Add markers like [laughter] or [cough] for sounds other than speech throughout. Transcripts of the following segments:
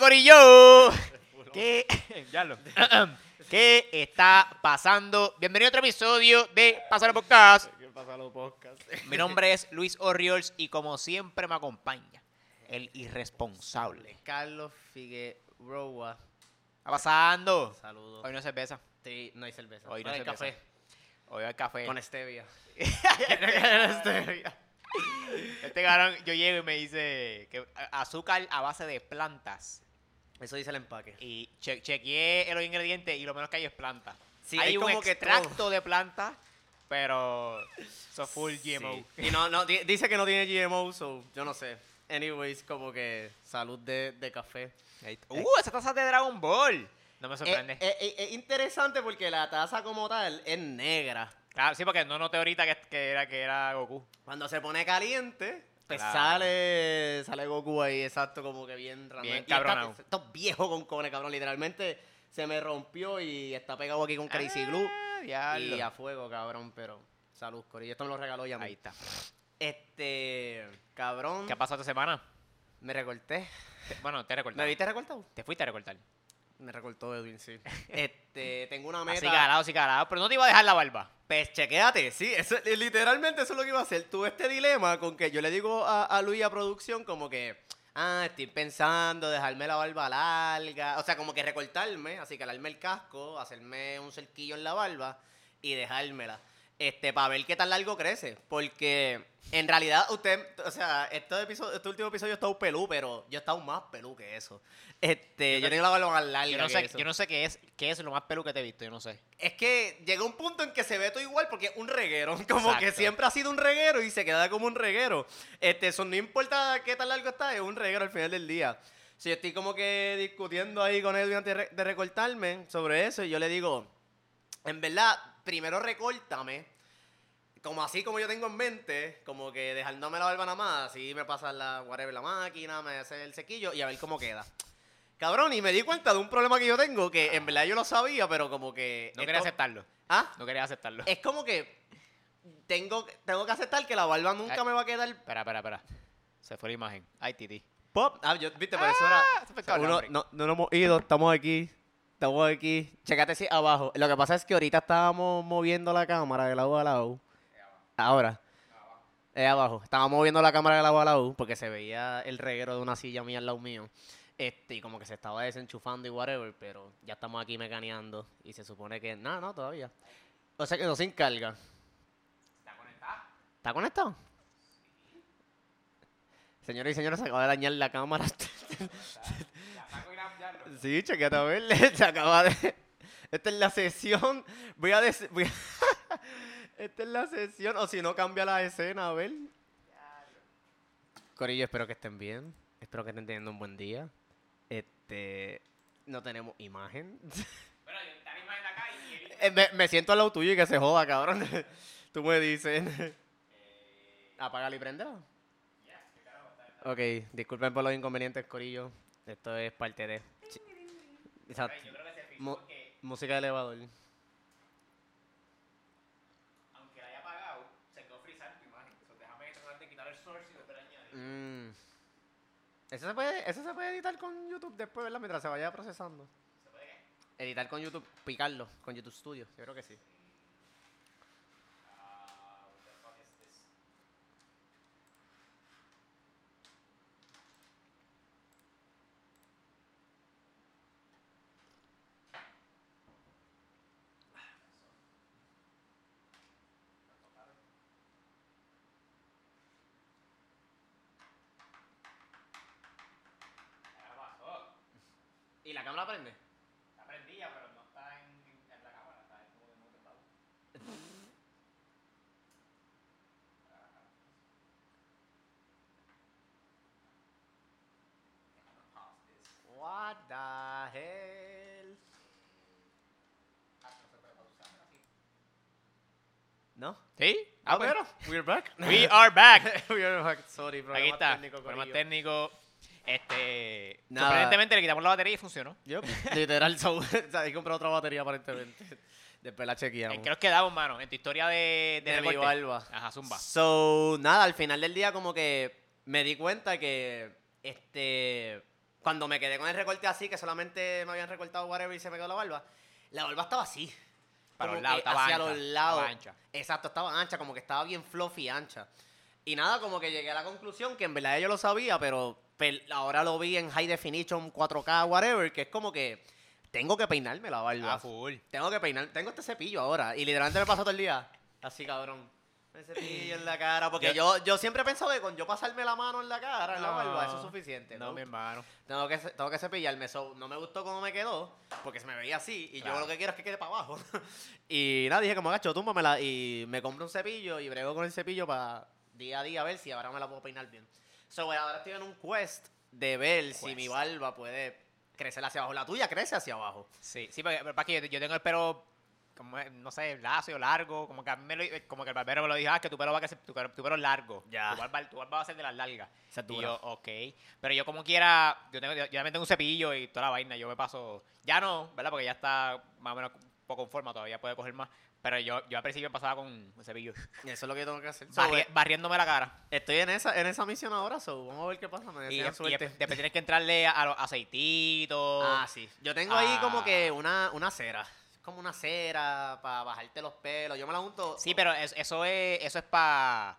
Corillo, ¿qué, [laughs] ya lo- [clears throat] ¿qué está pasando? Bienvenido a otro episodio de Pasar Podcast. ¿Qué pasa los podcasts? Mi nombre es Luis Orriols y como siempre me acompaña el irresponsable. Carlos Figueroa. ¿Qué está pasando? Saludos. Hoy no hay cerveza. Sí, no hay cerveza. Hoy no hay cerveza. café. Hoy hay café. Con [laughs] stevia. Este cabrón, yo llego y me dice que azúcar a base de plantas. Eso dice el empaque. Y che- chequeé los ingredientes y lo menos que hay es planta. Sí, hay hay un como que extracto de planta, pero eso full GMO. Sí. Y no, no, di- dice que no tiene GMO, so yo no sé. Anyways, como que salud de, de café. Uh, esa taza de Dragon Ball. No me Es sorprende. es interesante porque la taza como tal es negra. Claro, sí, porque no noté ahorita que, que era que era Goku. Cuando se pone caliente, pues Claro. sale, sale Goku ahí, exacto, como que bien random. Bien Y está- cabronao. Esto es viejo con cone, cabrón. Literalmente se me rompió y está pegado aquí con Crazy Glue. Ah, diablo. Y a fuego, cabrón, pero salud, Corillo. Esto me lo regaló ya. Ahí está. Este, cabrón, ¿Qué ha pasado esta semana? me recorté. Te- Bueno, te ¿Me recortaron. viste recortado? Te fuiste a recortar. Me recortó Edwin, sí. [laughs] Este, tengo una meta. Así calado, así calado. Pero no te iba a dejar la barba. Pues chequéate, sí, eso, eh, literalmente eso es lo que iba a hacer. Tuve este dilema con que yo le digo a, a Luis a producción como que, ah, estoy pensando dejarme la barba larga, o sea, como que recortarme, así calarme el casco, hacerme un cerquillo en la barba y dejármela. Este, para ver qué tan largo crece. Porque en realidad usted, o sea, este, episodio, este último episodio he estado pelú, pero yo he estado más pelú que eso. Este, yo, no- tengo la barba más larga Yo no que sé, eso. yo no sé qué es, qué es lo más pelu que te he visto, yo no sé. Es que llega un punto en que se ve todo igual porque es un reguero. [laughs] Como que Exacto. siempre ha sido un reguero y se queda como un reguero. Este, eso no importa qué tan largo está, es un reguero al final del día. Si yo estoy como que discutiendo ahí con Edwin antes de recortarme sobre eso, y yo le digo, en verdad, primero recórtame. Como así como yo tengo en mente, como que dejándome la barba nada más, así me pasa la, whatever, la máquina, me hace el sequillo y a ver cómo queda. Cabrón, y me di cuenta de un problema que yo tengo, que en verdad yo lo sabía, pero como que... No esto- quería aceptarlo. ¿Ah? No quería aceptarlo. Es como que tengo, tengo que aceptar que la barba nunca Ay. me va a quedar Espera, espera, espera. Se fue la imagen. Ay, Titi. pop. Ah, yo, viste, por eso era... uno- no, no nos hemos ido, estamos aquí. Estamos aquí. Checate si abajo. Lo que pasa es que ahorita estábamos moviendo la cámara de lado a lado. Ahora. Es abajo. Estábamos moviendo la cámara de lado a lado porque se veía el reguero de una silla mía al lado mío. Este, y como que se estaba desenchufando y whatever, pero ya estamos aquí mecaneando y se supone que... No, no, todavía. O sea que no se encarga. ¿Está conectado? ¿Está conectado? Señores y señores, se acaba de dañar la cámara. Sí, chequete a ver. [laughs] Se acaba de. Esta es la sesión. Voy a. a- [laughs] Esta es la sesión. O si no, cambia la escena, a ver. Corillo, espero que estén bien. Espero que estén teniendo un buen día. Este. No tenemos imagen. [laughs] Bueno, yo imagen acá y él- Eh, me, me siento al lado tuyo y que se joda, cabrón. Tú me dices. Apágalo y prendelo. Ok, disculpen por los inconvenientes, Corillo. Esto es parte de. Exacto. Yo creo que se fijó Mu- que música de elevador. aunque la haya apagado, se quedó frisar tu imagen. So, déjame tratar de quitar el source y volver a añadir. Mm. Eso se puede, eso se puede editar con YouTube después, ¿verdad? Mientras se vaya procesando. ¿Se puede qué? Editar con YouTube, picarlo con YouTube Studio. Yo creo que sí. Ah, what the fuck is this? ¿Qué pasó? ¿Y la cámara prende? Está prendida, pero no está en, en la cámara, está en como en otro lado. ¿No? ¿Sí? Ah, pero, we're back. We are back. [laughs] [laughs] we are back. Sorry, Aquí problema está. técnico, Problema corillo. técnico. Este. Nada. Sorprendentemente le quitamos la batería y funcionó. Yup, [laughs] literal, so, o sea, hay que comprar otra batería aparentemente. Después la chequeamos. ¿En qué nos quedamos, mano? En tu historia de, de, De mi barba. Ajá, zumba. So, nada, al final del día como que me di cuenta que, este, cuando me quedé con el recorte así, que solamente me habían recortado whatever y se me quedó la barba, la barba estaba así. Para los lados, estaba hacia ancha, los estaba lados. ancha. Exacto, estaba ancha, como que estaba bien fluffy ancha. Y nada, como que llegué a la conclusión que en verdad yo lo sabía, pero ahora lo vi en high definition, 4K, whatever, que es como que tengo que peinarme la barba. Ah, full. Tengo que peinar, tengo este cepillo ahora. Y literalmente me paso todo el día así, cabrón. El cepillo en la [laughs] cara. Porque yo, yo siempre he pensado que con yo pasarme la mano en la cara, en la barba, eso es suficiente. No, ¿no? mi hermano. Tengo que, tengo que cepillarme. So, no me gustó cómo me quedó, porque se me veía así. Y Claro. yo lo que quiero es que quede para abajo. [laughs] y nada, dije, como gacho, túmbamela. Y me compro un cepillo y brego con el cepillo para día a día a ver si ahora me la puedo peinar bien. So, güey, ahora estoy en un quest de ver si mi barba puede crecer hacia abajo. La tuya crece hacia abajo. Sí, sí, porque, porque aquí yo, yo tengo el pelo, como, es, no sé, lacio, largo, como que a mí me lo, como que el barbero me lo dijo, ah, que tu pelo va a crecer, tu, tu pelo es largo. Ya. Tu barba, tu barba va a ser de las largas. Y yo, ok. Pero yo como quiera, yo, tengo, yo, yo también tengo un cepillo y toda la vaina, yo me paso, ya no, ¿verdad? Porque ya está más o menos poco en forma, todavía puede coger más. Pero yo, yo al principio pasaba con un cepillo, Y [laughs] eso es lo que tengo que hacer. So, barri- güey, barriéndome la cara. Estoy en esa, en esa misión ahora, so vamos a ver qué pasa. Me Y, después tienes que entrarle a, a los aceititos. Ah, sí. Yo tengo ahí como Ah. que una, una cera. Como una cera para bajarte los pelos. Yo me la unto. Sí, pero es- eso es eso es para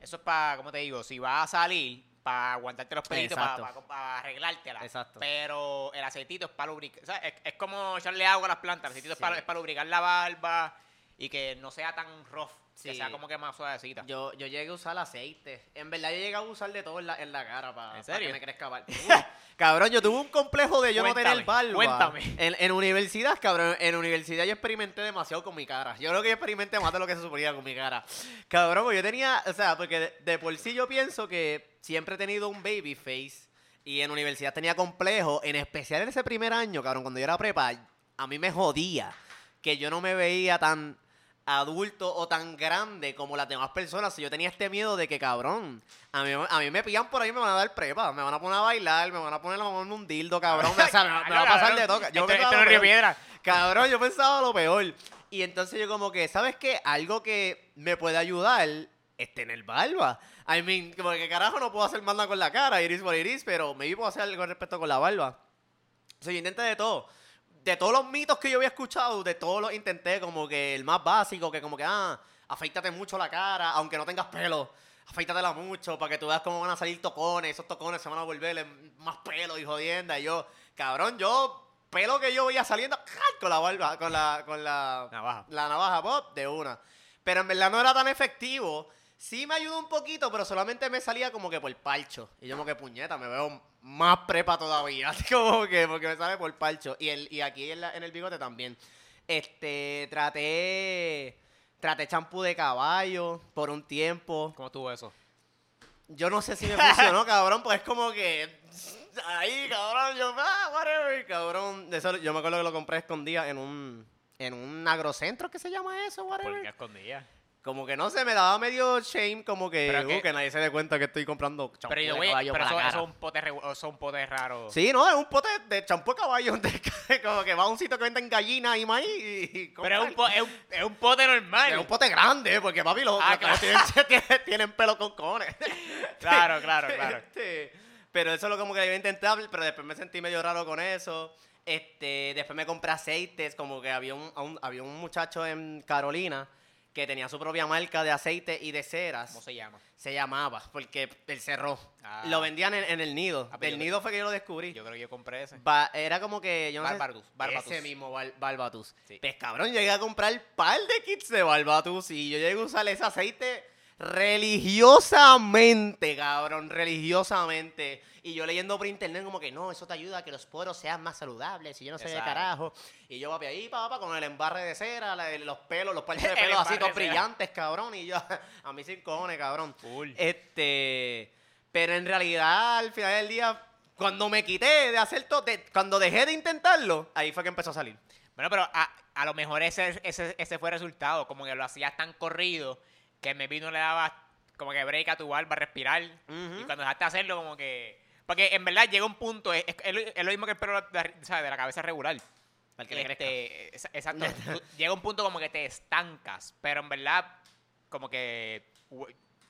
eso es para, ¿cómo te digo? Si vas a salir para aguantarte los pelitos, Exacto. para arreglártela. Exacto. Pero el aceitito es para lubricar. O sea, es, es como echarle agua a las plantas. El aceitito Sí. es, para, es para lubricar la barba y que no sea tan rough. Que sea como que más suavecita. Yo, yo llegué a usar aceite. En verdad, yo llegué a usar de todo en la, en la cara para ¿En serio? que me crezca barba. [laughs] cabrón, yo tuve un complejo de yo no tener barba. cuéntame. En, en universidad, cabrón, en universidad yo experimenté demasiado con mi cara. Yo creo que yo experimenté más de lo que se suponía con mi cara. Cabrón, porque yo tenía, o sea, porque de, de por sí yo pienso que siempre he tenido un baby face y en universidad tenía complejo, en especial en ese primer año, cabrón, cuando yo era prepa, a mí me jodía que yo no me veía tan adulto o tan grande como las demás personas. Y yo tenía este miedo de que, cabrón, a mí, a mí me pillan por ahí me van a dar prepa. Me van a poner a bailar, me van a poner a ponerme un dildo, cabrón. O sea, me, va- me va a pasar de toca. Yo Esto, pensaba esto no lo es Río peor. Piedra. Cabrón, yo pensaba lo peor. Y entonces yo como que, ¿sabes qué? Algo que me puede ayudar es tener barba. I mean, como que carajo no puedo hacer más nada con la cara, iris por iris, pero me puedo hacer algo al respecto con la barba. O sea, yo intenté de todo. De todos los mitos que yo había escuchado, de todos los intenté, como que el más básico, que como que, ah, afeítate mucho la cara, aunque no tengas pelo, afeítatela mucho para que tú veas cómo van a salir tocones, esos tocones se van a volver más pelo y jodienda. Y yo, cabrón, yo, pelo que yo veía saliendo con la barba, con la, con la, Navaja. la navaja pop de una. Pero en verdad no era tan efectivo. Sí me ayudó un poquito, pero solamente me salía como que por parcho. Y yo como que puñeta, me veo más prepa todavía. [laughs] Como que porque me sale por parcho. Y, el, y aquí en, la- en el bigote también. Este, traté, traté champú de caballo por un tiempo. ¿Cómo estuvo eso? Yo no sé si me [laughs] funcionó, cabrón, pues es como que... Ahí, cabrón, yo, ah, whatever, cabrón. Eso, yo me acuerdo que lo compré escondida en un... En un agrocentro, ¿qué se llama eso, whatever? Porque escondía. Como que no sé, me daba medio shame, como que, Pero uh, que- que nadie se dé cuenta que estoy comprando champú Pero, yo, de caballo pero para eso, la eso cara. es un pote, regu- eso es un pote raro. Sí, no, es un pote de champú de caballo, [laughs] de- como que va a un sitio que venden gallinas y maíz y, y Pero es un, po- es, un, es un pote normal. es un pote grande, porque papi, los, Ah, cabos [laughs] tienen, tienen, pelo con cones. [laughs] Claro, claro, claro. Este, pero eso es lo como que iba a intentar, pero después me sentí medio raro con eso. Este, después me compré aceites, como que había un, un- había un muchacho en Carolina que tenía su propia marca de aceite y de ceras. ¿Cómo se llama? Se llamaba, porque él cerró. Ah. Lo vendían en, en el nido. Ah, pero Del nido fue que yo lo descubrí. Yo creo que yo compré ese. Ba- era como que yo no sé- Barbatus, Barbatus. Ese mismo Bar- Barbatus. Sí. Pues cabrón, llegué a comprar par de kits de Barbatus y yo llegué a usar ese aceite religiosamente, cabrón, religiosamente. Y yo leyendo por internet como que no, eso te ayuda a que los poros sean más saludables y yo no sé de carajo. Y yo papi ahí, papá, con el embarre de cera, la- los pelos, los parches de [laughs] El pelos así todos brillantes, cabrón. Y yo, [laughs] a mí sin cojones, cabrón. Este, pero en realidad, al final del día, cuando me quité de hacer todo, de- cuando dejé de intentarlo, ahí fue que empezó a salir. Bueno, pero a, a lo mejor ese, ese, ese fue el resultado. Como que lo hacías tan corrido que me vino le daba como que break a tu barba, respirar. Y cuando dejaste de hacerlo, como que. Porque en verdad llega un punto, es, es- es lo- mismo que el pelo de, ¿sabes? de la cabeza regular. Al que. Este, exacto. [laughs] Llega un punto como que te estancas, pero en verdad, como que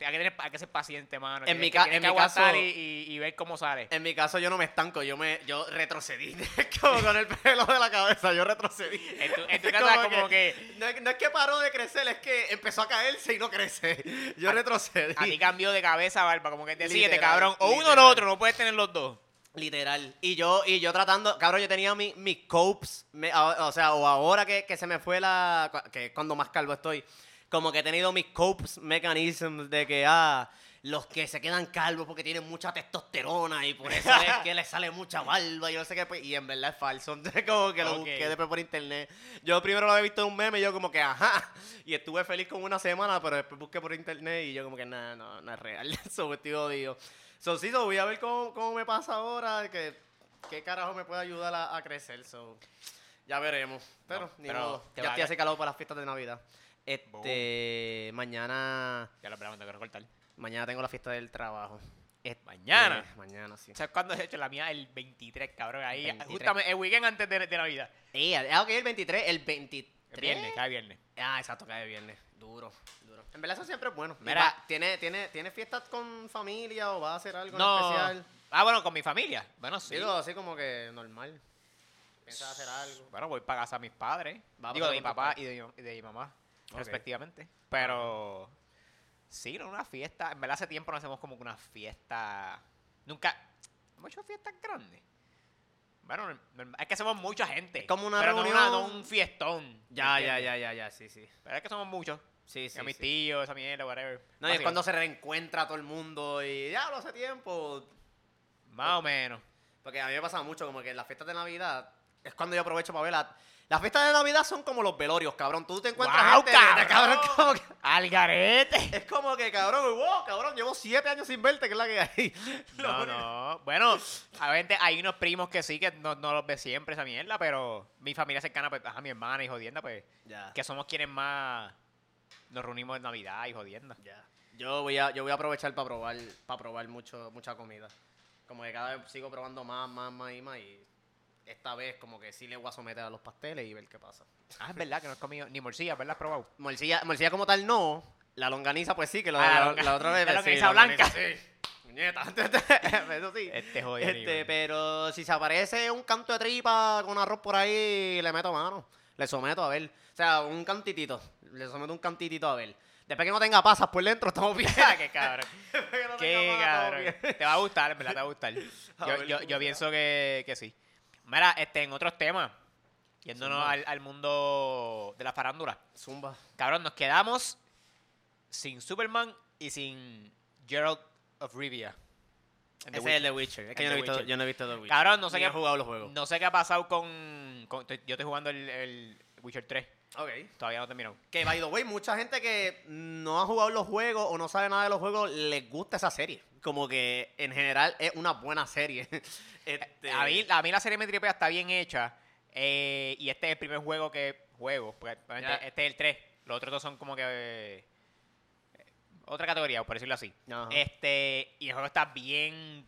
hay que, tener, hay que ser paciente, mano. En mi ca- en que mi caso- y, y- y ver cómo sale. En mi caso yo no me estanco, yo me yo retrocedí. [laughs] como con el pelo de la cabeza, yo retrocedí. En tu, en tu Es casa como que, No, es- no es que paró de crecer, es que empezó a caerse y no crece. Yo retrocedí. a ti cambió de cabeza, barba, como que decídete, Literal, cabrón. O uno o lo otro, no puedes tener los dos. Literal. Y yo, y yo tratando, cabrón, yo tenía mi- mis copes, me- a- o sea, o ahora que, que se me fue la, que es cuando más calvo estoy, como que he tenido mis copes mechanisms de que, ah, los que se quedan calvos porque tienen mucha testosterona y por eso es que les sale mucha barba y no sé qué, pues, y en verdad es falso. [laughs] Entonces como que lo Ok. busqué después por internet. Yo primero lo había visto en un meme y yo como que, ajá, y estuve feliz como una semana, pero después busqué por internet y yo como que, nada, no, no es real, [laughs] eso estoy odio. So, sí, so, voy a ver cómo, cómo me pasa ahora, que qué carajo me puede ayudar a, a crecer. So, ya veremos. Pero, No, ni pero modo. Ya estoy ca- así calado para las fiestas de Navidad. Este, mañana, Ya lo esperamos, tengo que recortar. mañana tengo la fiesta del trabajo. Este, Mañana. mañana, sí. ¿Sabes cuándo he hecho la mía? El 23, cabrón. Ahí, 23. justamente el weekend antes de, de Navidad. Eh, ah, ok, el 23, el 23. El viernes, cada viernes. Ah, exacto, cae viernes. Duro, duro. En verdad eso siempre es bueno. Mira. ¿tiene, tiene, ¿tiene fiestas con familia o va a hacer algo en No. especial? Ah, bueno, con mi familia. Bueno, sí. Digo, así como que normal. ¿Piensas hacer algo? Bueno, voy para casa a mis padres. Va Digo, de mi papá padres. y de, mi- y de mi mamá, Respectivamente. Pero, sí, no, una fiesta. En verdad, hace tiempo no hacemos como que una fiesta. Nunca. ¿Hemos hecho fiestas grandes? Bueno, es que somos mucha gente. Es como una pero no reunión. no un fiestón. Ya, ¿me ya, ya, ya, ya, sí, sí. Pero es que somos muchos. Sí, sí. a mis sí. tíos, esa mierda, whatever. No, y es cuando se reencuentra todo el mundo y ya lo hace tiempo. Más o menos. Porque a mí me pasa mucho como que en las fiestas de Navidad es cuando yo aprovecho para verla. Las fiestas de Navidad son como los velorios, cabrón. Tú te encuentras ¡Guau, gente, de- cabrón! como que- ¡Al garete! es como que, cabrón, wow, cabrón, llevo siete años sin verte, que es la que hay. [laughs] No, no. Bueno, a veces hay unos primos que sí, que no, no los ve siempre esa mierda, pero mi familia cercana, pues, a mi hermana y jodienda, pues, Ya. que somos quienes más nos reunimos en Navidad y jodienda. Ya. Yo voy a, yo voy a aprovechar para probar, para probar mucho, mucha comida. Como que cada vez sigo probando más, más, más y más. Y esta vez como que sí le voy a someter a los pasteles y ver qué pasa. Ah, es verdad que no has comido ni morcilla, ¿verdad? Has probado. Morcilla, morcilla como tal no. La longaniza pues sí, que lo, Ah, la la, longa- la otra vez. la sí, longaniza blanca. Sí. Muñeta. Eso sí. Este jodido. Este, pero si se aparece un canto de tripa con arroz por ahí, le meto mano. Le someto a ver. O sea, un cantitito. Le someto un cantitito a ver. Después que no tenga pasas por dentro, estamos bien. [laughs] qué cabrón. [laughs] Que no Qué pasas, cabrón. Te va a gustar, en verdad te va a gustar. [laughs] A Yo, ver yo, yo pienso que, que sí. Mira, este, en otros temas, yéndonos al, al mundo de la farándula. Zumba. Cabrón, nos quedamos sin Superman y sin Gerald of Rivia. Ese es el de Witcher. Es que yo no, he The visto, Witcher. yo no he visto The Witcher. Cabrón, no sé qué- he jugado los juegos. No sé qué ha pasado con... yo estoy jugando el, el Witcher 3. Ok. Todavía no he terminado. Que, by the way, mucha gente que no ha jugado los juegos o no sabe nada de los juegos, les gusta esa serie. Como que, en general, es una buena serie. [laughs] Este, A, mí, a mí la serie me tripea está bien hecha. eh, y este es el primer juego que juego. Porque obviamente Ya. este es el 3. Los otros dos son como que... eh, otra categoría, por decirlo así. Ajá. Este, y el juego está bien,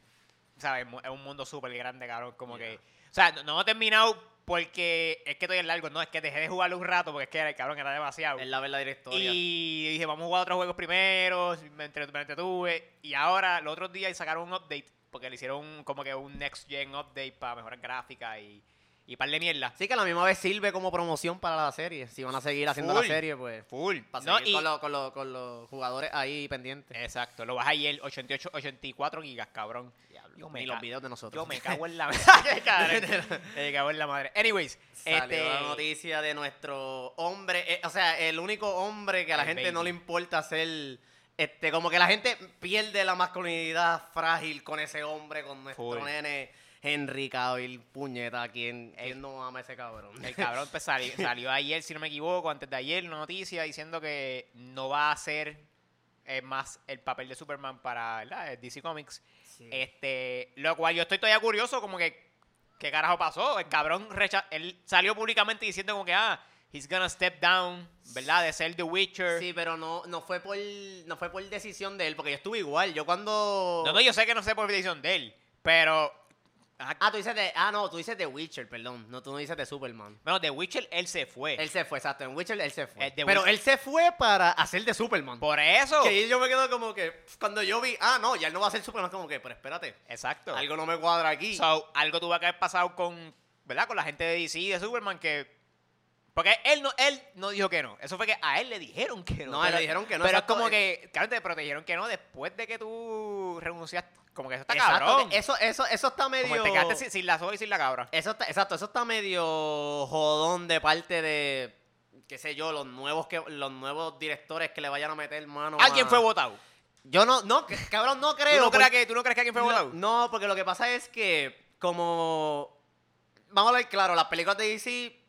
¿sabes? Es un mundo súper grande, cabrón. Como que, o sea, no, no he terminado porque es que estoy en largo. No, es que dejé de jugarlo un rato porque es que, cabrón, era demasiado. Es la verdadera historia. Y dije, vamos a jugar otros juegos primero. Me, entre- me entretuve. Y ahora, los otros días sacaron un update. Porque le hicieron como que un next gen update para mejorar gráfica y, y par de mierda. Sí, que a la misma vez sirve como promoción para la serie. Si van a seguir haciendo Full. la serie, pues. Full. Para No, seguir y- con, los- con los- con los jugadores ahí pendientes. Exacto, lo vas ayer 88, 84 gigas, cabrón. Yo me Ni los ca- videos de nosotros. Yo me [laughs] cago en la [laughs] madre. [laughs] me cago en la madre. Anyways, Salió este, la noticia de nuestro hombre, eh, o sea, el único hombre que a la El gente baby. no le importa ser, este, como que la gente pierde la masculinidad frágil con ese hombre, con nuestro Full. nene Henry Cavill, puñeta, ¿quién, quién no ama a ese cabrón? el cabrón pues, sali- [laughs] salió ayer, si no me equivoco, antes de ayer, una noticia diciendo que no va a hacer eh, más el papel de Superman para ¿verdad? DC Comics. Sí. Este, lo cual yo estoy todavía curioso, como que, ¿qué carajo pasó? El cabrón recha él salió públicamente diciendo como que, ah, he's gonna step down, ¿verdad? De ser The Witcher. Sí, pero no, no fue por no fue por decisión de él, porque yo estuve igual. Yo cuando No, no, yo sé que no sé por decisión de él, pero. Ah, tú dices de. Ah, no, tú dices de Witcher, perdón. No, tú no dices de Superman. Bueno, The Witcher, él se fue. Él se fue, exacto. En Witcher él se fue. De Pero Witcher- él se fue para hacer de Superman. Por eso. Que yo me quedo como que. Cuando yo vi. Ah, no, ya él no va a ser Superman. Como que, pero espérate. Exacto. Algo no me cuadra aquí. So, algo tuvo que haber pasado con, ¿verdad? Con la gente de DC y de Superman que... Porque él no, él no dijo que no. Eso fue que a él le dijeron que no. No, él le dijeron que no, Pero es como eh. que, claro, te protegieron que no después de que tú renunciaste. Como que eso está Exacto, cabrón. eso, eso, eso está Como medio. te quedaste sin, sin la soga y sin la cabra. Eso está, exacto, eso está medio jodón de parte de. qué sé yo, los nuevos que los nuevos directores que le vayan a meter mano. ¿Alguien a- fue votado? Yo no, no, cabrón, no ¿Tú creo. crees que, ¿Tú no crees que alguien fue no, votado? no, porque lo que pasa es que, como. Vamos a ver, claro, las películas de DC,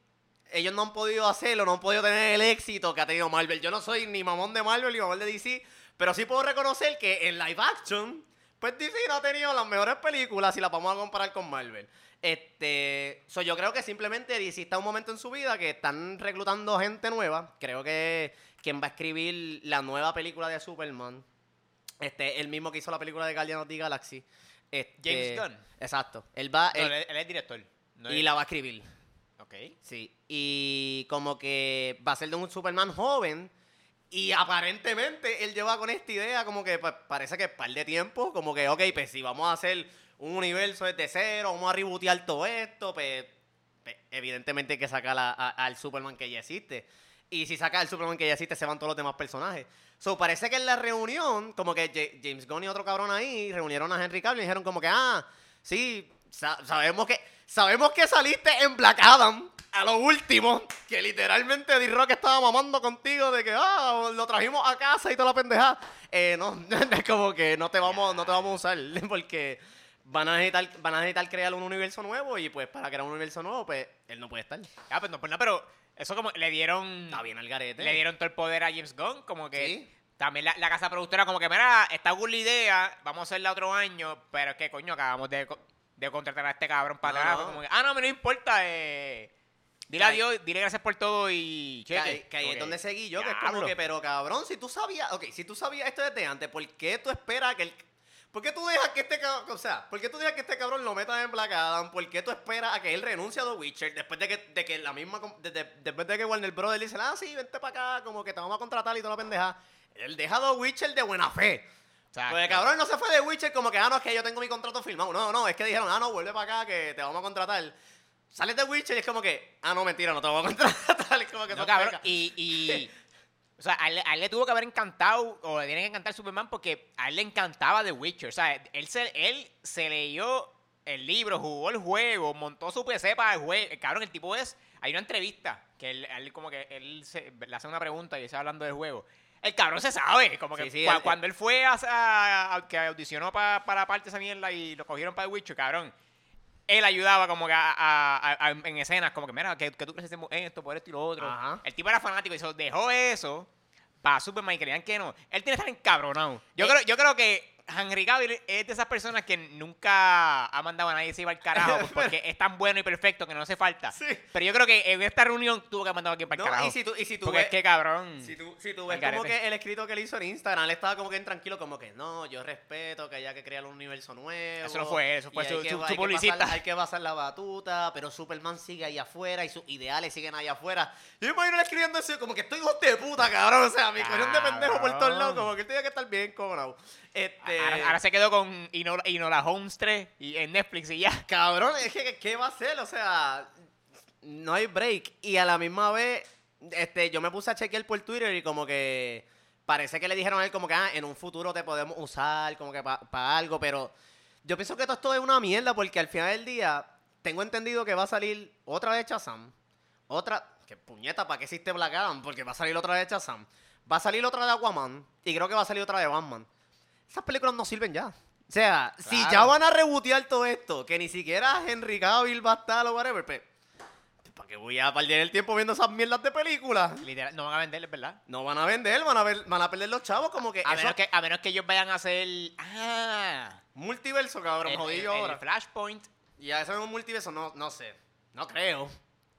ellos no han podido hacerlo, no han podido tener el éxito que ha tenido Marvel. Yo no soy ni mamón de Marvel ni mamón de DC, pero sí puedo reconocer que en live action, pues DC no ha tenido las mejores películas si las vamos a comparar con Marvel. Este, so yo creo que simplemente DC está un momento en su vida que están reclutando gente nueva. Creo que quien va a escribir la nueva película de Superman, este, el mismo que hizo la película de Guardians of the Galaxy. este, James Gunn. Exacto. Él va, No, él- él, él es director. No y es- la va a escribir. Sí. Y como que va a ser de un Superman joven. Y aparentemente él lleva con esta idea como que pa- parece que par de tiempo. Como que, ok, pues si vamos a hacer un universo desde cero, vamos a rebootear todo esto, pues, pues, evidentemente hay que sacar al Superman que ya existe. Y si saca al Superman que ya existe, se van todos los demás personajes. So, parece que en la reunión, como que Ja- James Gunn y otro cabrón ahí reunieron a Henry Cavill y dijeron como que, ah, sí, sa- sabemos que sabemos que saliste en Black Adam a lo último, que literalmente D-Rock estaba mamando contigo de que, ah, lo trajimos a casa y toda la pendeja. Eh, no, [laughs] es como que no te vamos, no te vamos a usar, [laughs] porque van a necesitar, van a necesitar crear un universo nuevo y pues para crear un universo nuevo, pues él no puede estar. Ah, pues no, pues no, pero eso como le dieron... Está bien al garete. Le dieron todo el poder a James Gunn, como que Sí. también la, la casa productora, como que, mira, está cool la idea, vamos a hacerla otro año, pero es que, coño, acabamos de, de contratar a este cabrón para atrás. no. Como que, ah, no, mí no importa, eh, dile adiós, dile gracias por todo y cheque. que ahí Como es donde seguí yo, que es como que, pero cabrón, si tú sabías, ok, si tú sabías esto desde antes, ¿por qué tú esperas que el... ¿Por qué tú dejas que este cabrón, o sea, por qué tú dejas que este cabrón lo metan en Black Adam? ¿Por qué tú esperas a que él renuncie a The Witcher después de que, de que la misma, com- de- de- después de que Warner Brothers dice, ah, sí, vente para acá, como que te vamos a contratar y toda la pendeja? Él deja a The Witcher de buena fe. Exacto. Pues el cabrón no se fue de Witcher como que, ah, no, es que yo tengo mi contrato firmado. No, no, es que dijeron, ah, no, vuelve para acá que te vamos a contratar. Sales de Witcher y es como que, ah, no, mentira, no te vamos a [laughs] contratar. Es como que No, cabrón, pecas. y, y [laughs] o sea, a él, a él le tuvo que haber encantado, o le tiene que encantar Superman porque a él le encantaba The Witcher. O sea, él se, él se leyó el libro, jugó el juego, montó su PC para el juego. Cabrón, el tipo es, hay una entrevista que él, como que él se, le hace una pregunta y está hablando del juego. El cabrón se sabe, como que Sí, sí, cuando él fue a, a- a- que audicionó pa- para parte de esa mierda y lo cogieron para The Witcher, cabrón él ayudaba como que a, en escenas, como que, mira, que, que tú crees que esto, por esto y lo otro. Ajá. El tipo era fanático y se dejó eso para Superman y creían que no. Él tiene que estar encabronado. Yo, Eh. creo, yo creo que Henry Cavill es de esas personas que nunca ha mandado a nadie se iba al carajo pues, [laughs] porque es tan bueno y perfecto que no hace falta. Sí. Pero yo creo que en esta reunión tuvo que mandado a alguien para el No, carajo. y si tú, y si tú porque ves, es que cabrón. si tú, si tú ves como garete. que el escrito que él hizo en Instagram, él estaba como que tranquilo, como que no, yo respeto que haya que crear un universo nuevo. Eso no fue eso fue su- que- su- su hay que pasar- hay que pasar la batuta, pero Superman sigue ahí afuera y sus ideales siguen ahí afuera. Yo me imagino escribiendo eso, como que estoy hijo de puta, cabrón. O sea, mi coñón de pendejo por todos lados, como que tiene que estar bien cobrado. Este, Ahora, ahora se quedó con Inola, Inola Holmes 3 y en Netflix y ya. [laughs] Cabrón, es que ¿qué va a hacer? O sea, no hay break. Y a la misma vez, este, yo me puse a chequear por Twitter y como que parece que le dijeron a él como que ah, en un futuro te podemos usar como que para algo, pero yo pienso que todo esto es una mierda porque al final del día tengo entendido que va a salir otra de Shazam, otra, que puñeta, ¿para qué existe Black Adam? Porque va a salir otra de Shazam, va a salir otra de Aquaman y creo que va a salir otra de Batman. Esas películas no sirven ya. O sea, si ya van a rebotear todo esto, que ni siquiera Henry Cavill va a estar o whatever, pues, ¿para qué voy a perder el tiempo viendo esas mierdas de películas? Literal, no van a venderles, ¿verdad? No van a vender, van a, ver, van a perder los chavos como que A eso- menos que, a menos que ellos vayan a hacer. Ah. multiverso, cabrón, el- jodido el- el ahora. Flashpoint. Y a eso es un multiverso, no, no sé. No creo.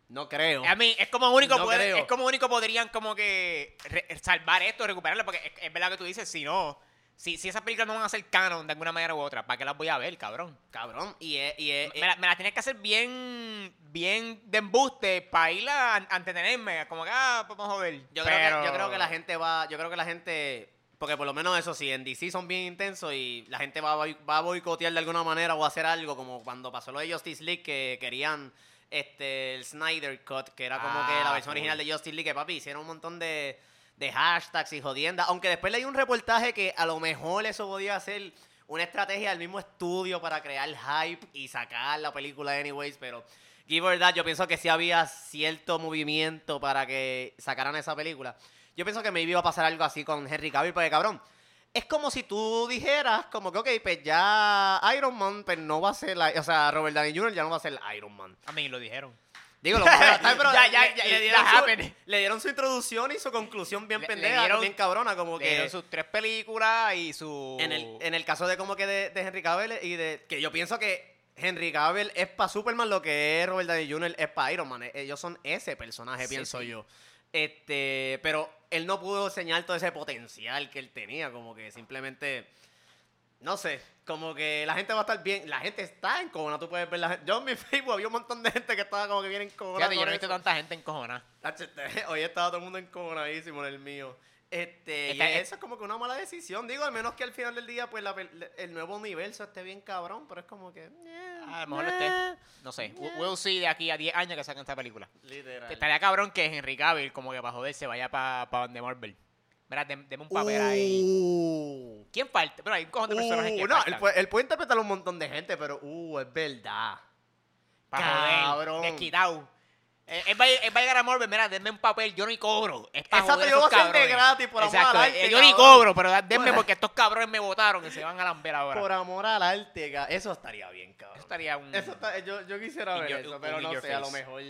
No creo. A mí es como único No es como único podrían como que salvar esto, recuperarlo, porque es, es verdad que tú dices, si no, Si, si esas películas no van a ser canon de alguna manera u otra, ¿para qué las voy a ver, cabrón? Cabrón. Y es, y es- Me, la- me las tienes que hacer bien, bien de embuste para ir a, a entretenerme, como que, ah, vamos a joder. Yo, Pero- creo que, yo creo que la gente va, yo creo que la gente, porque por lo menos eso sí, en DC son bien intensos y la gente va, va a boicotear de alguna manera o a hacer algo, como cuando pasó lo de Justice League, que querían este el Snyder Cut, que era como Ah, que la versión cool. original de Justice League, que papi, hicieron un montón de, de hashtags y jodiendas, aunque después leí un reportaje que a lo mejor eso podía ser una estrategia del mismo estudio para crear hype y sacar la película anyways, pero... Give or that, yo pienso que sí había cierto movimiento para que sacaran esa película. Yo pienso que me iba a pasar algo así con Henry Cavill, porque cabrón, es como si tú dijeras, como que, ok, pues ya Iron Man, pues no va a ser, la- o sea, Robert Downey Jr. ya no va a ser Iron Man. A mí lo dijeron. Digo, lo [laughs] pero, Ya, ya, le, ya, le dieron su, le dieron su introducción y su conclusión bien Le- le pendeja, dieron- bien cabrona, como Le que... dieron sus tres películas y su... En el, en el caso de como que de, de Henry Cavill y de que yo pienso que Henry Cavill es para Superman lo que es Robert Downey Jr. es para Iron Man. E- Ellos son ese personaje, Sí, pienso sí. yo. Este, pero él no pudo enseñar todo ese potencial que él tenía, como que simplemente no sé, como que la gente va a estar bien, la gente está en cona, tú puedes ver la gente. Yo en mi [laughs] Facebook había un montón de gente que estaba como que bien en cona. Fíjate, yo no he visto tanta gente encojonada. Este, [laughs] Hoy estaba todo el mundo encojonadísimo en el mío. Este, y Esta- eso es como que una mala decisión. Digo, al menos que al final del día, pues la el nuevo universo esté bien cabrón, pero es como que. eh, A lo mejor eh, esté. No sé. We- We'll see de aquí a 10 años que saquen esta película. Literal. Estaría cabrón que Henry Cavill, como que para joder, se vaya para pa donde Marvel. Mira, dem- deme un papel ahí. Uh, ¿Quién falta? Pero hay un cojón de personajes uh, que no, él puede, él puede interpretar a un montón de gente, pero uh, es verdad. Para joder. cabrón. Desquitado. Eh, él, va, él va a llegar a Marvel, mira, denme un papel, yo ni cobro. Es para Exacto, joder yo voy a hacer de gratis por amor al eh, arte, Yo ni cabrón. cobro, pero denme Por- porque estos cabrones me votaron y se van a lamber ahora. Por amor al arte, eso estaría bien, cabrón. Eso estaría un... Eso está- yo, yo quisiera ver eso, pero no sé, a lo mejor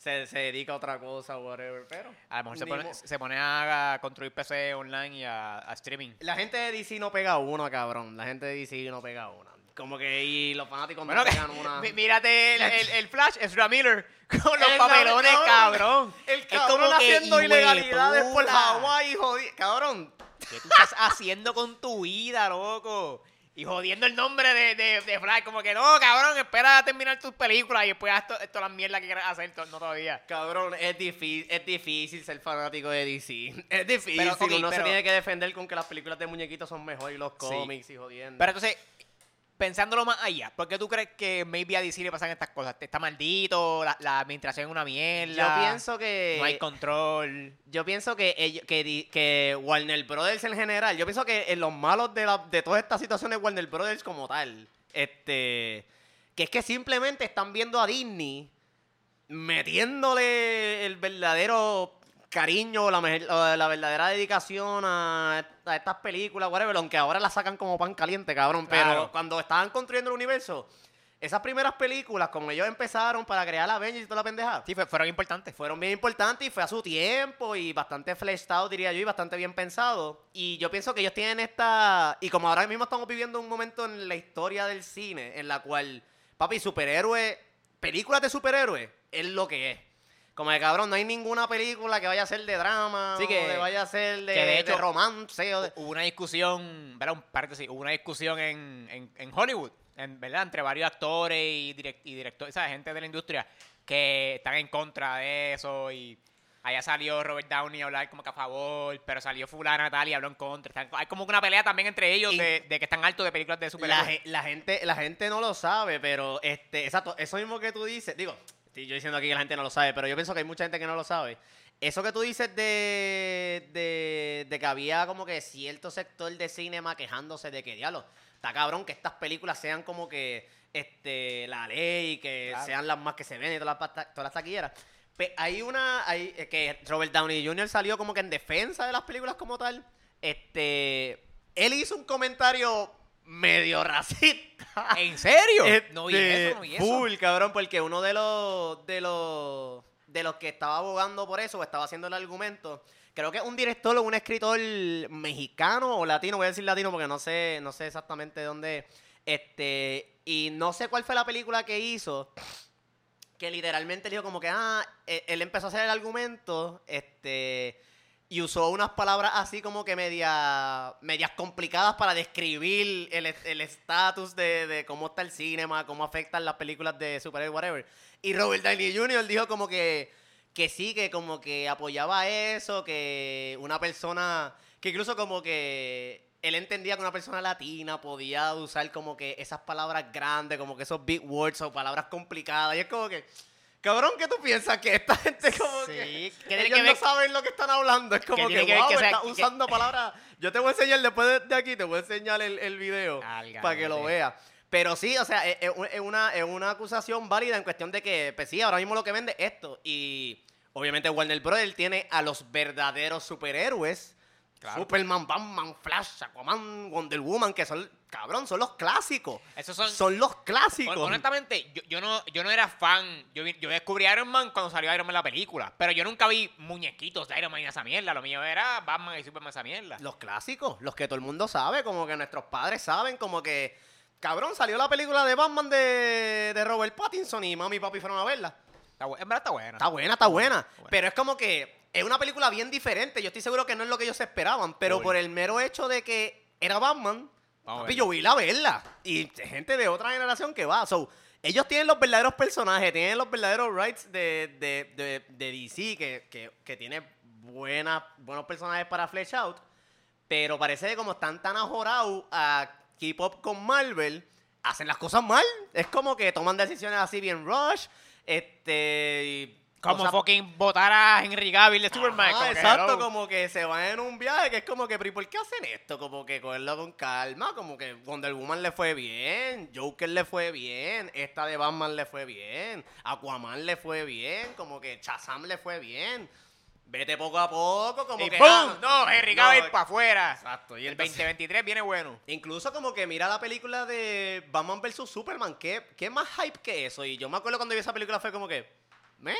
se, se dedica a otra cosa, whatever, pero... A lo mejor se pone, mo- se pone a construir PC online y a, a streaming. La gente de DC no pega una, cabrón. La gente de DC no pega una. Como que y los fanáticos Bueno, no pegan [laughs] una. mí- mírate el, el, el Flash, Ezra Miller, [laughs] con los El papelones, cabrón, cabrón. El Es cabrón como haciendo ilegalidades por. Hawái, jodi... Cabrón. ¿Qué tú estás haciendo con tu vida, loco? Y jodiendo el nombre de, de, de Flash, como que no, cabrón, espera a terminar tus películas y después haz to- todas las mierdas que quieras hacer, to- no todavía. Cabrón, es difícil, es difícil ser fanático de DC. [laughs] Es difícil. Pero, ok, Uno se tiene que defender con que las películas de muñequitos son mejores y los cómics y jodiendo. Pero entonces, pensándolo más allá, ¿por qué tú crees que maybe a DC le pasan estas cosas? ¿Está maldito? ¿La, la administración es una mierda? yo pienso que. No hay control. Yo pienso que, ellos, que, que Warner Brothers en general, yo pienso que en los malos de, la, de todas estas situaciones Warner Brothers como tal, este, que es que simplemente están viendo a Disney metiéndole el verdadero cariño, la, la verdadera dedicación a, a estas películas, whatever, aunque ahora las sacan como pan caliente, cabrón, pero cuando estaban construyendo el universo, esas primeras películas, como ellos empezaron para crear la Avengers y toda la pendeja, Sí, fue- fueron importantes. fueron bien importantes y fue a su tiempo y bastante fleshed out, diría yo, y bastante bien pensado. Y yo pienso que ellos tienen esta... Y como ahora mismo estamos viviendo un momento en la historia del cine en la cual, papi, superhéroe, películas de superhéroes, es lo que es. Como de cabrón, no hay ninguna película que vaya a ser de drama, Sí, que- o que vaya a ser de, que de de hecho- romance. O de... Hubo una discusión, ¿verdad? Un paréntesis, hubo una discusión en, en, en Hollywood, en, ¿verdad? Entre varios actores y, direct- y directores, ¿sabes? Gente de la industria que están en contra de eso y allá salió Robert Downey a hablar como que a favor, pero salió fulana tal y habló en contra. Están- hay como una pelea también entre ellos de, de que están altos de películas de La, superhéroes. ge- la gente, la gente no lo sabe, pero este, exacto, eso mismo que tú dices, digo, estoy yo diciendo aquí que la gente no lo sabe, pero yo pienso que hay mucha gente que no lo sabe. Eso que tú dices de, de, de que había como que cierto sector de cinema quejándose de que, diablo, está cabrón que estas películas sean como que este la ley, que Claro. sean las más que se ven y todas las, todas las taquilleras. Pe- hay una, hay, eh, que Robert Downey Jr. salió como que en defensa de las películas como tal. Este, él hizo un comentario medio racista. ¿En serio? Este, no vi eso, no vi eso. Full, cabrón, porque uno de los, de los, de los que estaba abogando por eso, o estaba haciendo el argumento, creo que es un director o un escritor mexicano o latino, voy a decir latino porque no sé, no sé exactamente dónde, este, y no sé cuál fue la película que hizo, que literalmente dijo como que, ah, e- él empezó a hacer el argumento, este, y usó unas palabras así como que media, medias complicadas para describir el est- el estatus de, de cómo está el cinema, cómo afectan las películas de superhéroes, whatever. Y Robert Downey Jr. dijo como que, que sí, que como que apoyaba eso, que una persona, que incluso como que él entendía que una persona latina podía usar como que esas palabras grandes, como que esos big words o palabras complicadas. Y es como que, cabrón, ¿qué tú piensas? Que esta gente como Sí, que, ¿qué tiene ellos que no ver- saben lo que están hablando. Es como que, que wow, que sea- usando palabras. Yo te voy a enseñar después de, aquí, te voy a enseñar el, el video para que lo veas. Pero sí, o sea, es, es es una, es una acusación válida en cuestión de que, pues sí, ahora mismo lo que vende es esto. Y obviamente Warner Bros. tiene a los verdaderos superhéroes. Claro. Superman, Batman, Flash, Aquaman, Wonder Woman, que son, cabrón, son los clásicos. Esos son- son los clásicos. Hon- Honestamente, yo, yo no, yo no era fan. Yo, yo descubrí Iron Man cuando salió Iron Man la película. Pero yo nunca vi muñequitos de Iron Man y esa mierda. Lo mío era Batman y Superman esa mierda. Los clásicos, los que todo el mundo sabe, como que nuestros padres saben, como que, cabrón, salió la película de Batman de, de Robert Pattinson y mami y papi fueron a verla. Está en verdad está buena. Está buena, está buena. Buena. Pero es como que es una película bien diferente. Yo estoy seguro que no es lo que ellos esperaban. Pero por el mero hecho de que era Batman, papi, yo vi la verla. Y gente de otra generación que va. So, ellos tienen los verdaderos personajes, tienen los verdaderos rights de, de, de, de DC, que, que, que tiene buenas, buenos personajes para Flesh Out. Pero parece que como están tan ajorados a keep up con Marvel, hacen las cosas mal. Es como que toman decisiones así bien rush. Este. Como cosas- fucking votar a Henry Cavill de Superman. Ajá, como que, exacto, como que se van en un viaje que es como que, pero ¿y por qué hacen esto? Como que cogerlo con calma, como que Wonder Woman le fue bien, Joker le fue bien, esta de Batman le fue bien, Aquaman le fue bien, como que Shazam le fue bien. Vete poco a poco, como Y que... ¡pum! ah, No, Henry Cavill para afuera. Exacto, y Y el entonces- 2023 viene bueno. Incluso como que mira la película de Batman vs. Superman, ¿qué, qué más hype que eso? Y yo me acuerdo cuando vi esa película fue como que, ¿me?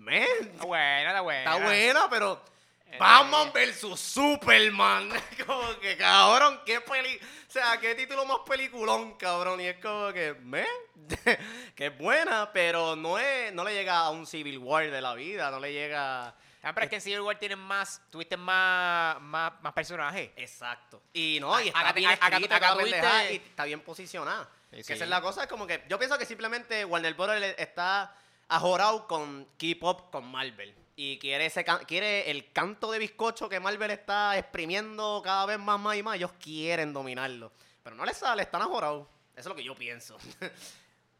¿Me? Está buena, está buena. Está buena, pero Eh, Batman vs Superman. [laughs] como que cabrón, qué peli. O sea, qué título más peliculón, cabrón. Y es como que, ¿me? [laughs] que es buena, pero no es, no le llega a un Civil War de la vida, no le llega. Ah, pero es que en Civil War tienen más, tuviste más, más, más personajes. Exacto. Y no, y está Acá- bien acá- escrita, acá cada pendejada, tuviste- y está bien posicionada. Sí, que sí. esa es la cosa, es como que yo pienso que simplemente Warner Bros. está ajorado con Keep Up con Marvel. Y quiere, ese quiere el canto de bizcocho que Marvel está exprimiendo cada vez más, más y más. Ellos quieren dominarlo. Pero no les sale, están ajorados. Eso es lo que yo pienso. [laughs]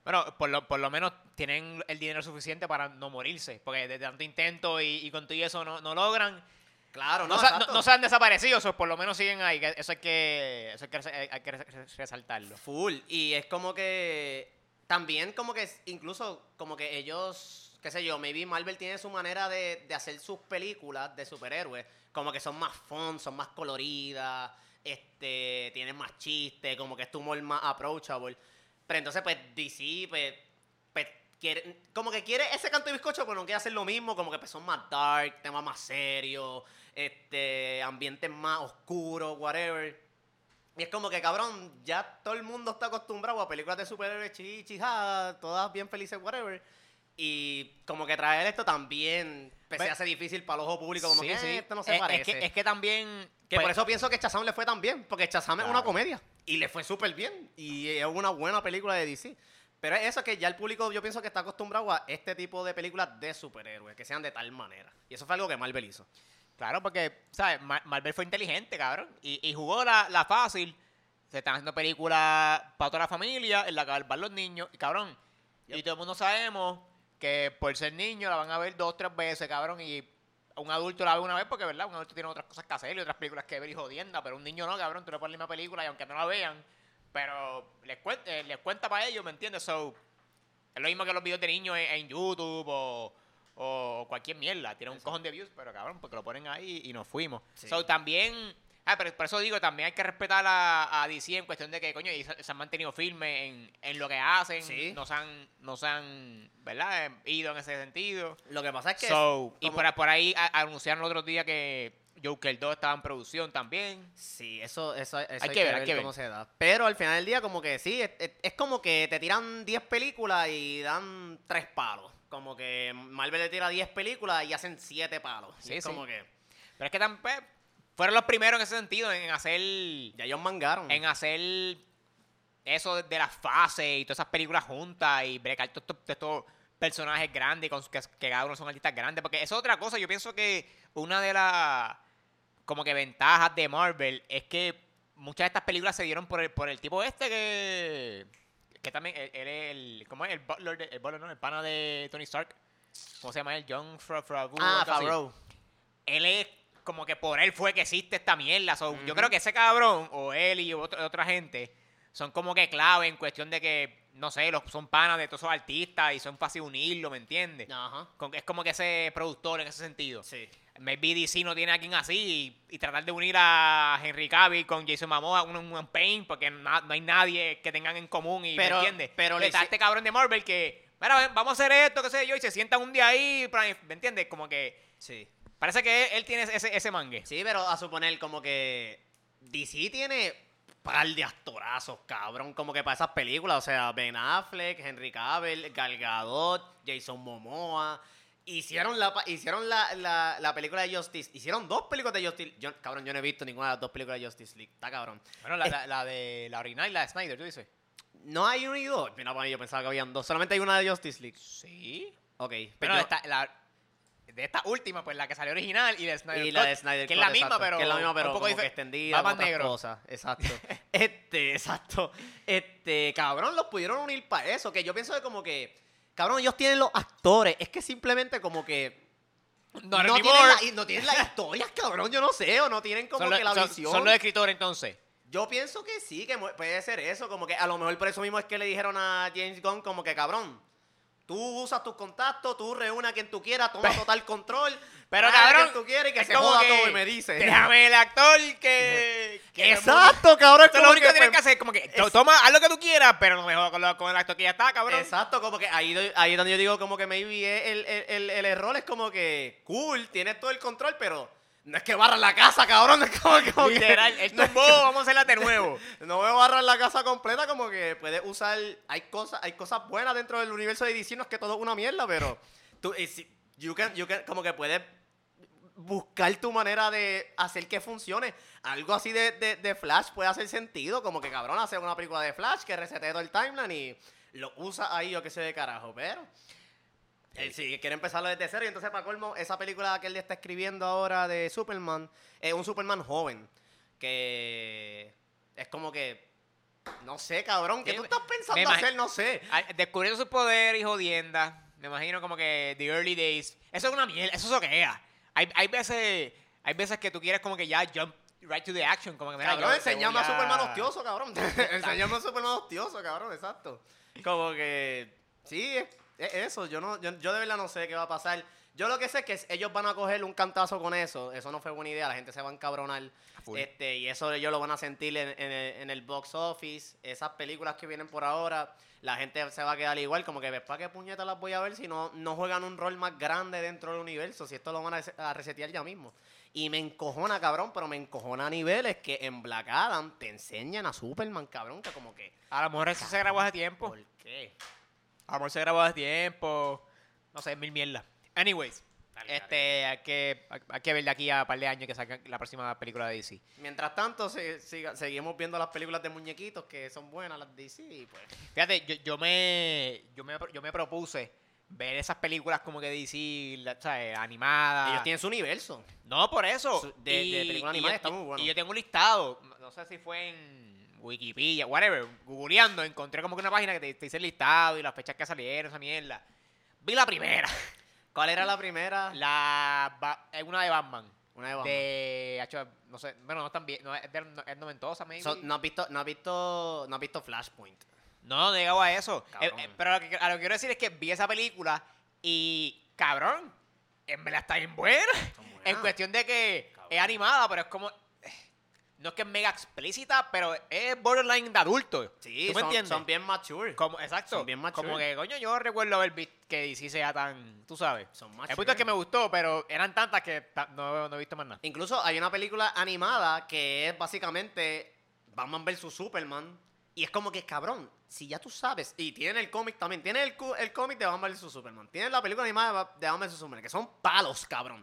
Bueno, por lo, por lo menos tienen el dinero suficiente para no morirse. Porque de tanto intento y, y con todo y eso no, no logran. claro, no, No, se- no- exacto. no se han desaparecido, eso por lo menos siguen ahí. Eso hay que, eso hay que, hay que res- resaltarlo. Full. Y es como que. También, como que. Incluso, como que ellos. Qué sé yo, maybe Marvel tiene su manera de, de hacer sus películas de superhéroes. Como que son más fun, son más coloridas. Este. Tienen más chistes. Como que es tu humor más approachable. Pero entonces, pues, DC, pues. pues, como que quiere ese canto de bizcocho, pero no quiere hacer lo mismo. Como que pues, son más dark, temas más serios. Este. Ambientes más oscuros, whatever. Y es como que, cabrón, ya todo el mundo está acostumbrado a películas de superhéroes chichija, todas bien felices, whatever. Y como que traer esto también pues, se hace difícil para el ojo público, como Sí, que sí. "Eh, esto no se Es- es parece. que, es que también. Que pues, por eso pienso que Shazam le fue tan bien, porque Shazam es una Claro. comedia y le fue súper bien y es una buena película de DC. Pero es eso que ya el público yo pienso que está acostumbrado a este tipo de películas de superhéroes, que sean de tal manera. Y eso fue algo que Marvel hizo. Claro, porque, ¿sabes? Mar- Marvel fue inteligente, cabrón. Y, y jugó la, la fácil. Se están haciendo películas para toda la familia, en la que van los niños. Y cabrón, y todo el mundo sabemos que por ser niño la van a ver dos, tres veces, cabrón. Y un adulto la ve una vez porque, ¿verdad? Un adulto tiene otras cosas que hacer y otras películas que ver y jodienda. Pero un niño no, cabrón. Tú le pones la misma película y aunque no la vean, pero les, cuen- eh, les cuenta para ellos, ¿me entiendes? So, es lo mismo que los videos de niños en, en YouTube o, o cualquier mierda. Tiene un cojón de views, pero cabrón, porque lo ponen ahí y nos fuimos. Sí. So, también. Ah, pero por eso digo, también hay que respetar a, a DC en cuestión de que, coño, y se, se han mantenido firmes en, en lo que hacen. Sí. No se han, no se han, ¿verdad? Eh, Ido en ese sentido. Lo que pasa es que... So, y por, por ahí a- anunciaron el otro día que Joker 2 estaba en producción también. Sí, eso, eso, eso hay, Hay que, que ver, hay que ver. cómo se da. Pero al final del día, como que sí, es, es- es como que te tiran 10 películas y dan 3 palos. Como que Marvel le tira 10 películas y hacen 7 palos. Sí, es sí. como que... Pero es que también pues, fueron los primeros en ese sentido, en hacer. Ya ellos mangaron. En hacer eso de, las fases y todas esas películas juntas y brecar todos estos, estos personajes grandes con, que, que cada uno son artistas grandes. Porque eso es otra cosa. Yo pienso que una de las como que ventajas de Marvel es que muchas de estas películas se dieron por el, por el tipo este que. Que también, él, él es el. ¿Cómo es? El butler, de- el butler, no, el pana de Tony Stark. ¿Cómo se llama él? John Favreau. ah. Favreau. Él es como que por él fue que existe esta mierda. So, Yo creo que ese cabrón, o él y otro- otra gente, son como que clave en cuestión de que, no sé, los, son panas de todos esos artistas y son fácil unirlo, ¿me entiendes? Ajá. Con- Es como que ese productor en ese sentido. Sí. Maybe DC no tiene a alguien así y, y tratar de unir a Henry Cavill con Jason Momoa, un, un Pain, porque no hay nadie que tengan en común y Pero- ¿me entiendes? pero le está este cabrón de Marvel que, mira, vamos a hacer esto, qué sé yo, y se sientan un día ahí, ¿me entiendes? Como que Sí. parece que él, él tiene ese, ese mangue. Sí, pero a suponer como que DC tiene par de actorazos, cabrón, como que para esas películas, o sea, Ben Affleck, Henry Cavill, Gal Gadot, Jason Momoa, hicieron la hicieron la, la, la película de Justice, hicieron dos películas de Justice, yo, cabrón, yo no he visto ninguna de las dos películas de Justice League, está cabrón. Bueno, la, de la original y la de Snyder, ¿tú dices? No hay uno y dos, mira, para mí yo pensaba que habían dos, solamente hay una de Justice League. Sí. Ok, Pero pero yo- esta- la- de esta última, pues la que salió original y de Snyder y la de Snyder que es la misma, exacto, pero que es la misma, pero un poco como que extendida más negro. cosas, exacto. [laughs] este, exacto. Este, cabrón, los pudieron unir para eso, que yo pienso que como que, cabrón, ellos tienen los actores, es que simplemente como que No, tienen la- no tienen las historias, cabrón, yo no sé, o no tienen como son, que la son- visión. son los escritores entonces. Yo pienso que sí, que puede ser eso, como que a lo mejor por eso mismo es que le dijeron a James Gunn como que, cabrón, tú usas tus contactos, tú reúnes a quien tú quieras, toma total control, Pero cabrón, quien tú quieres y que se joda que todo y me dice. Déjame el actor que. [laughs] que Exacto, cabrón. Eso es lo único que tienes pues, que hacer, como que es- toma, haz lo que tú quieras, pero no me jodas con, el actor que ya está, cabrón. Exacto, como que ahí, ahí es donde yo digo como que maybe el, el, el, el error es como que cool, tienes todo el control, pero no es que barran la casa, cabrón, es como, como que- Literal, no, es tumbó, vamos a hacerla de nuevo. que- [laughs] no voy a barrar la casa completa, como que puedes usar, hay cosas, hay cosas buenas dentro del universo de DC, no es que todo es una mierda, pero tú, you can- you can- como que puedes buscar tu manera de hacer que funcione. Algo así de, de, de Flash puede hacer sentido, como que cabrón, hacer una película de Flash que resete todo el timeline y lo usa ahí o que se de carajo, pero... Él sí quiere empezarlo desde cero y entonces para colmo, esa película que él está escribiendo ahora de Superman es un Superman joven que es como que no sé, cabrón, ¿qué Sí, tú estás pensando hacer? No sé. Descubriendo sus poderes y jodienda. Me imagino como que The Early Days. Eso es una mierda, eso es lo que es. Hay, hay veces hay veces que tú quieres como que ya jump right to the action. Como que mira, Cabrón, enseñame a Superman hostioso, cabrón. [laughs] enseñame a Superman hostioso, cabrón, exacto. Como que, sí, es, es eso. Yo, no, yo, yo de verdad no sé qué va a pasar. Yo lo que sé es que ellos van a coger un cantazo con eso. Eso no fue buena idea. La gente se va a encabronar. Full. Este, y eso ellos lo van a sentir en, en el, en el box office. Esas películas que vienen por ahora, la gente se va a quedar igual. Como que, ¿para qué puñetas las voy a ver si no, no juegan un rol más grande dentro del universo? Si esto lo van a, res- a resetear ya mismo. Y me encojona, cabrón, pero me encojona a niveles que en Black Adam te enseñan a Superman, cabrón, que como que... A lo mejor eso se grabó hace tiempo. ¿Por qué? A lo mejor se grabó hace tiempo. No sé, mil mierdas. Anyways, Dale, este, hay que, hay que ver de aquí a un par de años que sacan la próxima película de DC. Mientras tanto, se- siga- seguimos viendo las películas de muñequitos que son buenas, las DC, y pues... Fíjate, yo, yo me yo me yo me propuse ver esas películas como que DC, la- ¿sabes? animadas. Ellos tienen su universo. No, por eso. Su- de- de película animada yo- está muy bueno. Y yo tengo un listado, no sé si fue en Wikipedia, whatever, googleando, encontré como que una página que te, te dice el listado y las fechas que salieron, esa mierda. Vi la primera, [laughs] ¿Cuál era la primera? la ba- eh, una de Batman. Una de Batman. De, hacho, no sé, bueno, no es tan bien, no, es, de- no- es noventosa, maybe. So, no has visto, no has visto, no has visto Flashpoint. No, no he llegado a eso. Cabrón. Eh, eh, pero lo que, a lo que quiero decir es que vi esa película y, cabrón, en verdad está bien buena. Son buenas. [laughs] En cuestión de que Cabrón. es animada, pero es como. No es que es mega explícita, pero es borderline de adulto. Sí, ¿Tú me son, entiendes? son bien mature. Como, exacto. son bien mature. como que, coño, yo recuerdo haber visto que DC sea tan. Tú sabes. Son El mature. punto es que me gustó, pero eran tantas que ta- no, no he visto más nada. Incluso hay una película animada que es básicamente Batman vs Superman. Y es como que, cabrón, si ya tú sabes, y tiene el cómic también, tiene el, el cómic de Batman vs Superman, tiene la película animada de Batman vs Superman, que son palos, cabrón.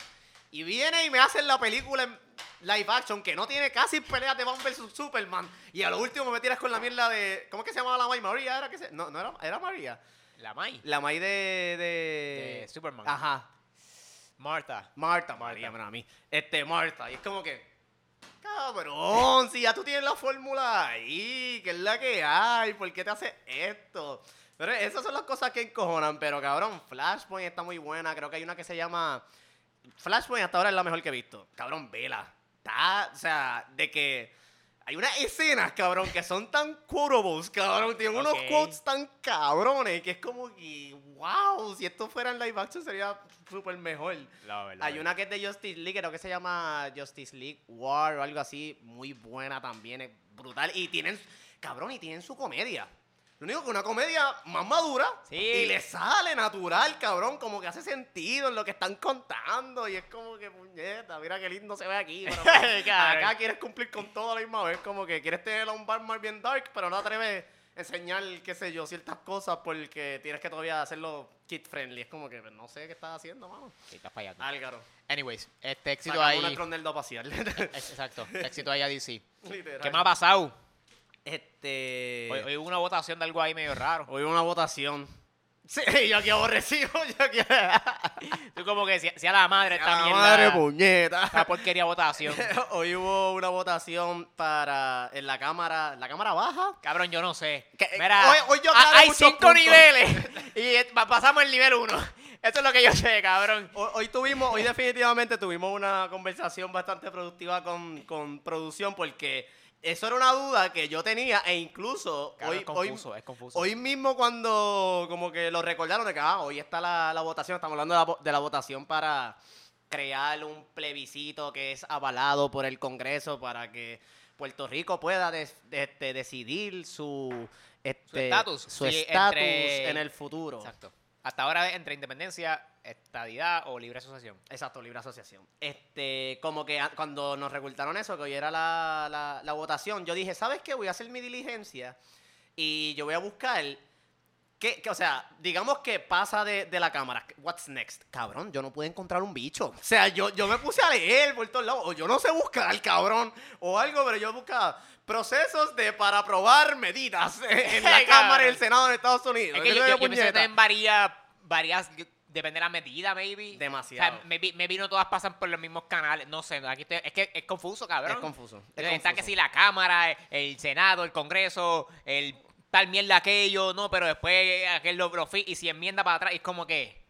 Y viene y me hacen la película en live action que no tiene casi peleas de Batman vs Superman. Y a lo último me tiras con la mierda de. ¿Cómo es que se llamaba la May? María era que se. No, no era, era María. La Mai. La May de. de. De Superman. Ajá. Marta. Marta, María, pero a mí. Este, Marta. Y es como que. Cabrón, si ya tú tienes la fórmula ahí, que es la que hay, ¿por qué te haces esto? Pero esas son las cosas que encojonan, pero cabrón, Flashpoint está muy buena. Creo que hay una que se llama. Flashpoint hasta ahora es la mejor que he visto. Cabrón, vela. Está, o sea, de que. Hay unas escenas, cabrón, que son tan quotables, cabrón. Tienen unos Ok. quotes tan cabrones que es como que, wow, si esto fuera en live action sería súper mejor. Hay una que es de Justice League, creo que se llama Justice League War o algo así, muy buena también, es brutal. Y tienen, cabrón, y tienen su comedia. Lo único que una comedia más madura Sí. y le sale natural, cabrón, como que hace sentido en lo que están contando. Y es como que, puñeta, mira qué lindo se ve aquí. [laughs] pero Cabrón. acá quieres cumplir con todo a la misma vez, como que quieres tener a un Batman bien dark, pero no atreves a enseñar, qué sé yo, ciertas cosas porque tienes que todavía hacerlo kid friendly. Es como que pues, no sé qué estás haciendo, mano. Sí, estás fallando. Álgaro. Anyways, este éxito Sacamos ahí. una a pasear. Exacto. Éxito ahí a DC. [laughs] Literal. ¿Qué me ha pasado? Este. Hoy, hoy hubo una votación de algo ahí medio raro. Hoy hubo una votación. Sí, [laughs] yo aquí aborrecido, yo aquí. [laughs] Tú como que si, si a la madre esta Ah, mierda. madre puñeta. Esta porquería votación. [laughs] Hoy hubo una votación para en la cámara, la cámara baja. Cabrón, yo no sé. Que- Mira, hoy- hoy yo hay cinco puntos. niveles y eh, pa- pasamos el nivel uno. Eso es lo que yo sé, cabrón. Hoy, hoy tuvimos, hoy definitivamente tuvimos una conversación bastante productiva con, con producción porque eso era una duda que yo tenía e incluso hoy, es hoy, confuso, es confuso. hoy mismo cuando como que lo recordaron de que ah, hoy está la, la votación, estamos hablando de la, de la votación para crear un plebiscito que es avalado por el Congreso para que Puerto Rico pueda des- este, decidir su este, estatus, su estatus en el futuro. Exacto. Hasta ahora entre independencia, estadidad o libre asociación. Exacto, libre asociación. Este, como que a- cuando nos recortaron eso, que hoy era la, la- la votación, yo dije, ¿sabes qué? Voy a hacer mi diligencia y yo voy a buscar. Que, que, o sea, digamos que pasa de, de la cámara. What's next? Cabrón, yo no pude encontrar un bicho. O sea, yo, yo me puse a leer por todos lados. O yo no sé buscar, cabrón. O algo, pero yo buscaba procesos de para aprobar medidas [laughs] en la. Cámara y el Senado de Estados Unidos. Es que ¿Qué yo, yo, yo pensé que puñeta? varias, varias, depende de la medida, maybe. Demasiado. O sea, maybe, maybe no todas pasan por los mismos canales. No sé, aquí estoy- es que es confuso, cabrón. Es confuso. es Está que si la Cámara, el Senado, el Congreso, el tal mierda aquello, no, pero después aquel lo, lo y si enmienda para atrás, y es como que.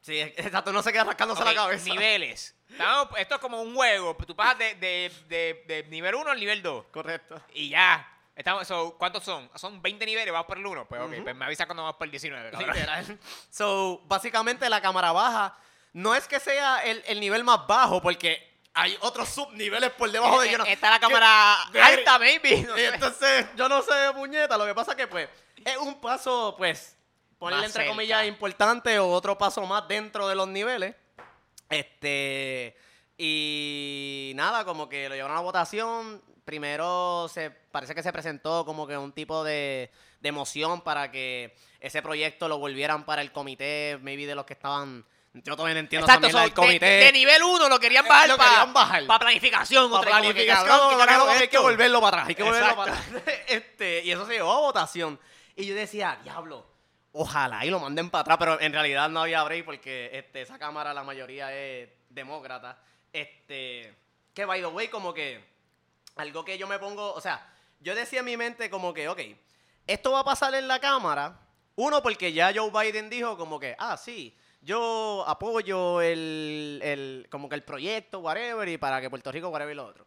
Sí, exacto, no se queda rascándose ok, la cabeza. Niveles. Estamos- esto es como un juego. Tú pasas de, de, de, de nivel 1 al nivel 2. Correcto. Y ya. Estamos, so, ¿Cuántos son? Son 20 niveles, vamos por el 1. Pues ok, Ujú. pues me avisa cuando vamos por el 19. cabrón. Literal. [laughs] So, básicamente la cámara baja no es que sea el, el nivel más bajo, porque hay otros subniveles por debajo de Eh, yo. no- Está la cámara ¿Qué? alta, maybe. no [laughs] entonces, yo no sé puñeta. Lo que pasa que, pues, es un paso, pues, ponerle entre cerca. comillas importante o otro paso más dentro de los niveles. Este. Y nada, como que lo llevaron a votación. Primero se parece que se presentó como que un tipo de, de moción para que ese proyecto lo volvieran para el comité, maybe de los que estaban. Yo todavía no entiendo Exacto, también so, del comité. de, de nivel 1 lo querían bajar lo para bajar. planificación. Para planificación, cabrón, ¿qué como que no, hay que volverlo para atrás, hay que volverlo para atrás. [laughs] Este, y eso se llevó a votación. Y yo decía, diablo, ojalá y lo manden para atrás, pero en realidad no había break porque este, esa cámara la mayoría es demócrata. Este, que by the way, como que algo que yo me pongo, o sea, yo decía en mi mente como que, ok, esto va a pasar en la cámara. Uno, porque ya Joe Biden dijo como que, ah, sí, yo apoyo el, el- como que el proyecto, whatever, y para que Puerto Rico, whatever y lo otro.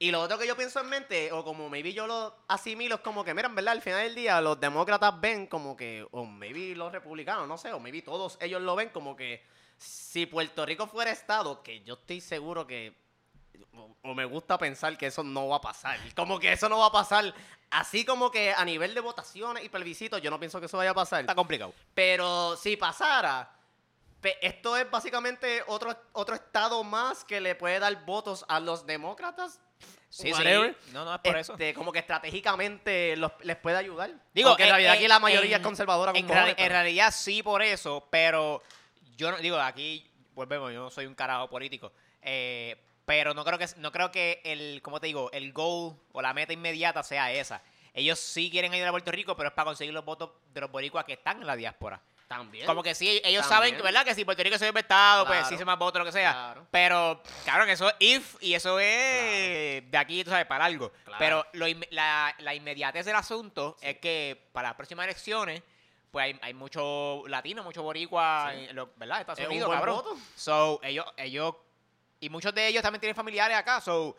Y lo otro que yo pienso en mente, o como maybe yo lo asimilo, es como que, mira, en verdad, al final del día, los demócratas ven como que, o maybe los republicanos, no sé, o maybe todos ellos lo ven como que, si Puerto Rico fuera Estado, que yo estoy seguro que o, o me gusta pensar que eso no va a pasar. Como que eso no va a pasar. Así como que a nivel de votaciones y plebiscitos, yo no pienso que eso vaya a pasar. Está complicado. Pero si pasara, esto es básicamente otro, otro estado más que le puede dar votos a los demócratas. Sí, Whatever. sí. No, no, es por eso. Este, Como que estratégicamente los- les puede ayudar. Digo, Aunque en eh, realidad eh, aquí la mayoría en- es conservadora. con En, en realidad sí por eso, pero yo no digo, aquí volvemos, yo no soy un carajo político. Eh, pero no creo que no creo que el, ¿cómo te digo? El goal o la meta inmediata sea esa. Ellos sí quieren ayudar a Puerto Rico, pero es para conseguir los votos de los boricuas que están en la diáspora. También. Como que sí, ellos También. saben, ¿verdad? Que si Puerto Rico se ve pues Claro. sí se más votos, lo que sea. Claro. Pero, cabrón, eso es if y eso es de aquí, tú sabes, para algo. Pero lo la, la inmediatez del asunto es que para las próximas elecciones, pues hay, hay mucho latino, mucho boricua, Sí. en lo- ¿verdad? Estados Es un Unidos, buen cabrón. voto. So, ellos, ellos, y muchos de ellos también tienen familiares acá, so,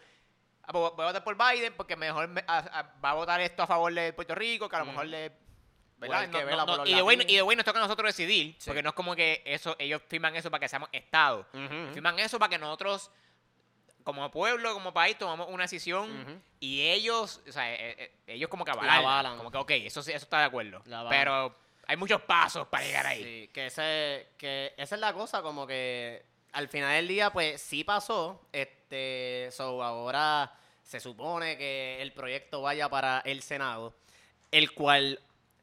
ah, pues voy a votar por Biden porque mejor me- a- a- va a votar esto a favor de Puerto Rico, que a lo mejor le... O ¿verdad? No- no- no- los y de latinos. y de nos toca a nosotros decidir, Sí. porque no es como que eso ellos firman eso para que seamos Estado. Firman eso para que nosotros, como pueblo, como país, tomamos una decisión y ellos, o sea, eh, eh, ellos como que La avalan. Como que, ok, eso, eso está de acuerdo. Pero hay muchos pasos para llegar ahí. Sí, que, ese, que esa es la cosa, como que al final del día, pues sí pasó. Este, so ahora se supone que el proyecto vaya para el Senado, el cual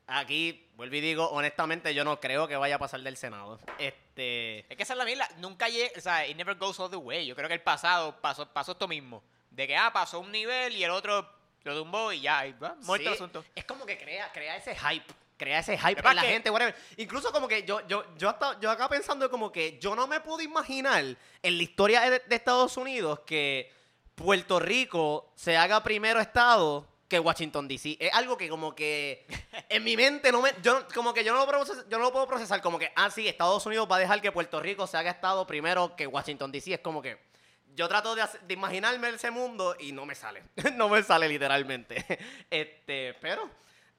aquí, vuelvo y digo, honestamente, yo no creo que vaya a pasar del Senado. Este. Es que esa es la mierda. Nunca llega, o sea, it never goes all the way. Yo creo que el pasado pasó, pasó esto mismo. De que, ah, pasó un nivel y el otro lo tumbó y ya, y, ah, muerto el asunto. Es como que crea, crea ese hype. Crea ese hype en la que- gente, whatever. Incluso como que yo, yo, yo hasta, yo acá pensando como que yo no me puedo imaginar en la historia de, de Estados Unidos que Puerto Rico se haga primero estado que Washington DC. Es algo que como que [laughs] en mi mente no me, yo como que yo no lo puedo procesar, yo no lo puedo procesar como que ah sí, Estados Unidos va a dejar que Puerto Rico se haga estado primero que Washington DC. Es como que yo trato de, de imaginarme ese mundo y no me sale. [laughs] no me sale literalmente. [laughs] Este, pero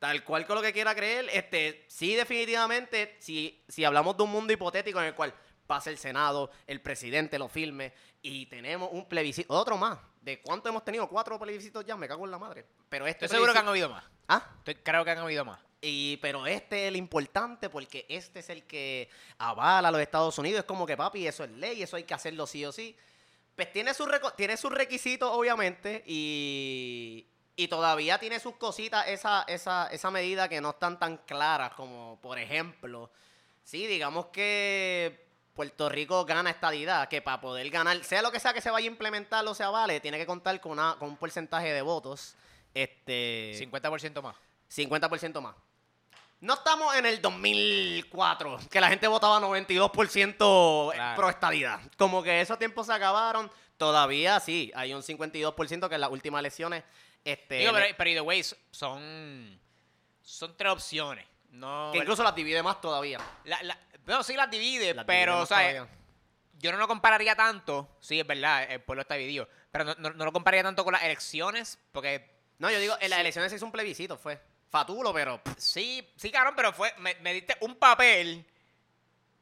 tal cual con lo que quiera creer, este, sí definitivamente, si, si hablamos de un mundo hipotético en el cual pase el Senado, el presidente lo firme y tenemos un plebiscito, otro más. ¿De cuánto hemos tenido? Cuatro plebiscitos ya, me cago en la madre. Pero este Estoy seguro que han habido más. Ah, Estoy- creo que han habido más. y, pero este es el importante porque este es el que avala a los Estados Unidos. Es como que, papi, eso es ley, eso hay que hacerlo sí o sí. Pues tiene sus tiene sus requisitos, obviamente, y, y todavía tiene sus cositas, esa, esa, esa medida que no están tan claras, como por ejemplo, sí, digamos que Puerto Rico gana estadidad, que para poder ganar, sea lo que sea que se vaya a implementar o se avale, tiene que contar con, una, con un porcentaje de votos. Este, 50% más. 50% más. No estamos en el 2004, que la gente votaba 92% Claro. pro estadidad. Como que esos tiempos se acabaron. Todavía sí, hay un 52% que en las últimas elecciones. Este, Digo, pero, pero either way, son, son tres opciones. No, que incluso las divide más todavía. la, la- bueno, sí las divide, Las pero, o sea, todavía. yo no lo compararía tanto. Sí, es verdad, el pueblo está dividido. Pero no, no- no lo compararía tanto con las elecciones, porque No, yo digo, en las Sí. elecciones se hizo un plebiscito, fue fatulo, pero sí, sí, cabrón, pero fue, me, me diste un papel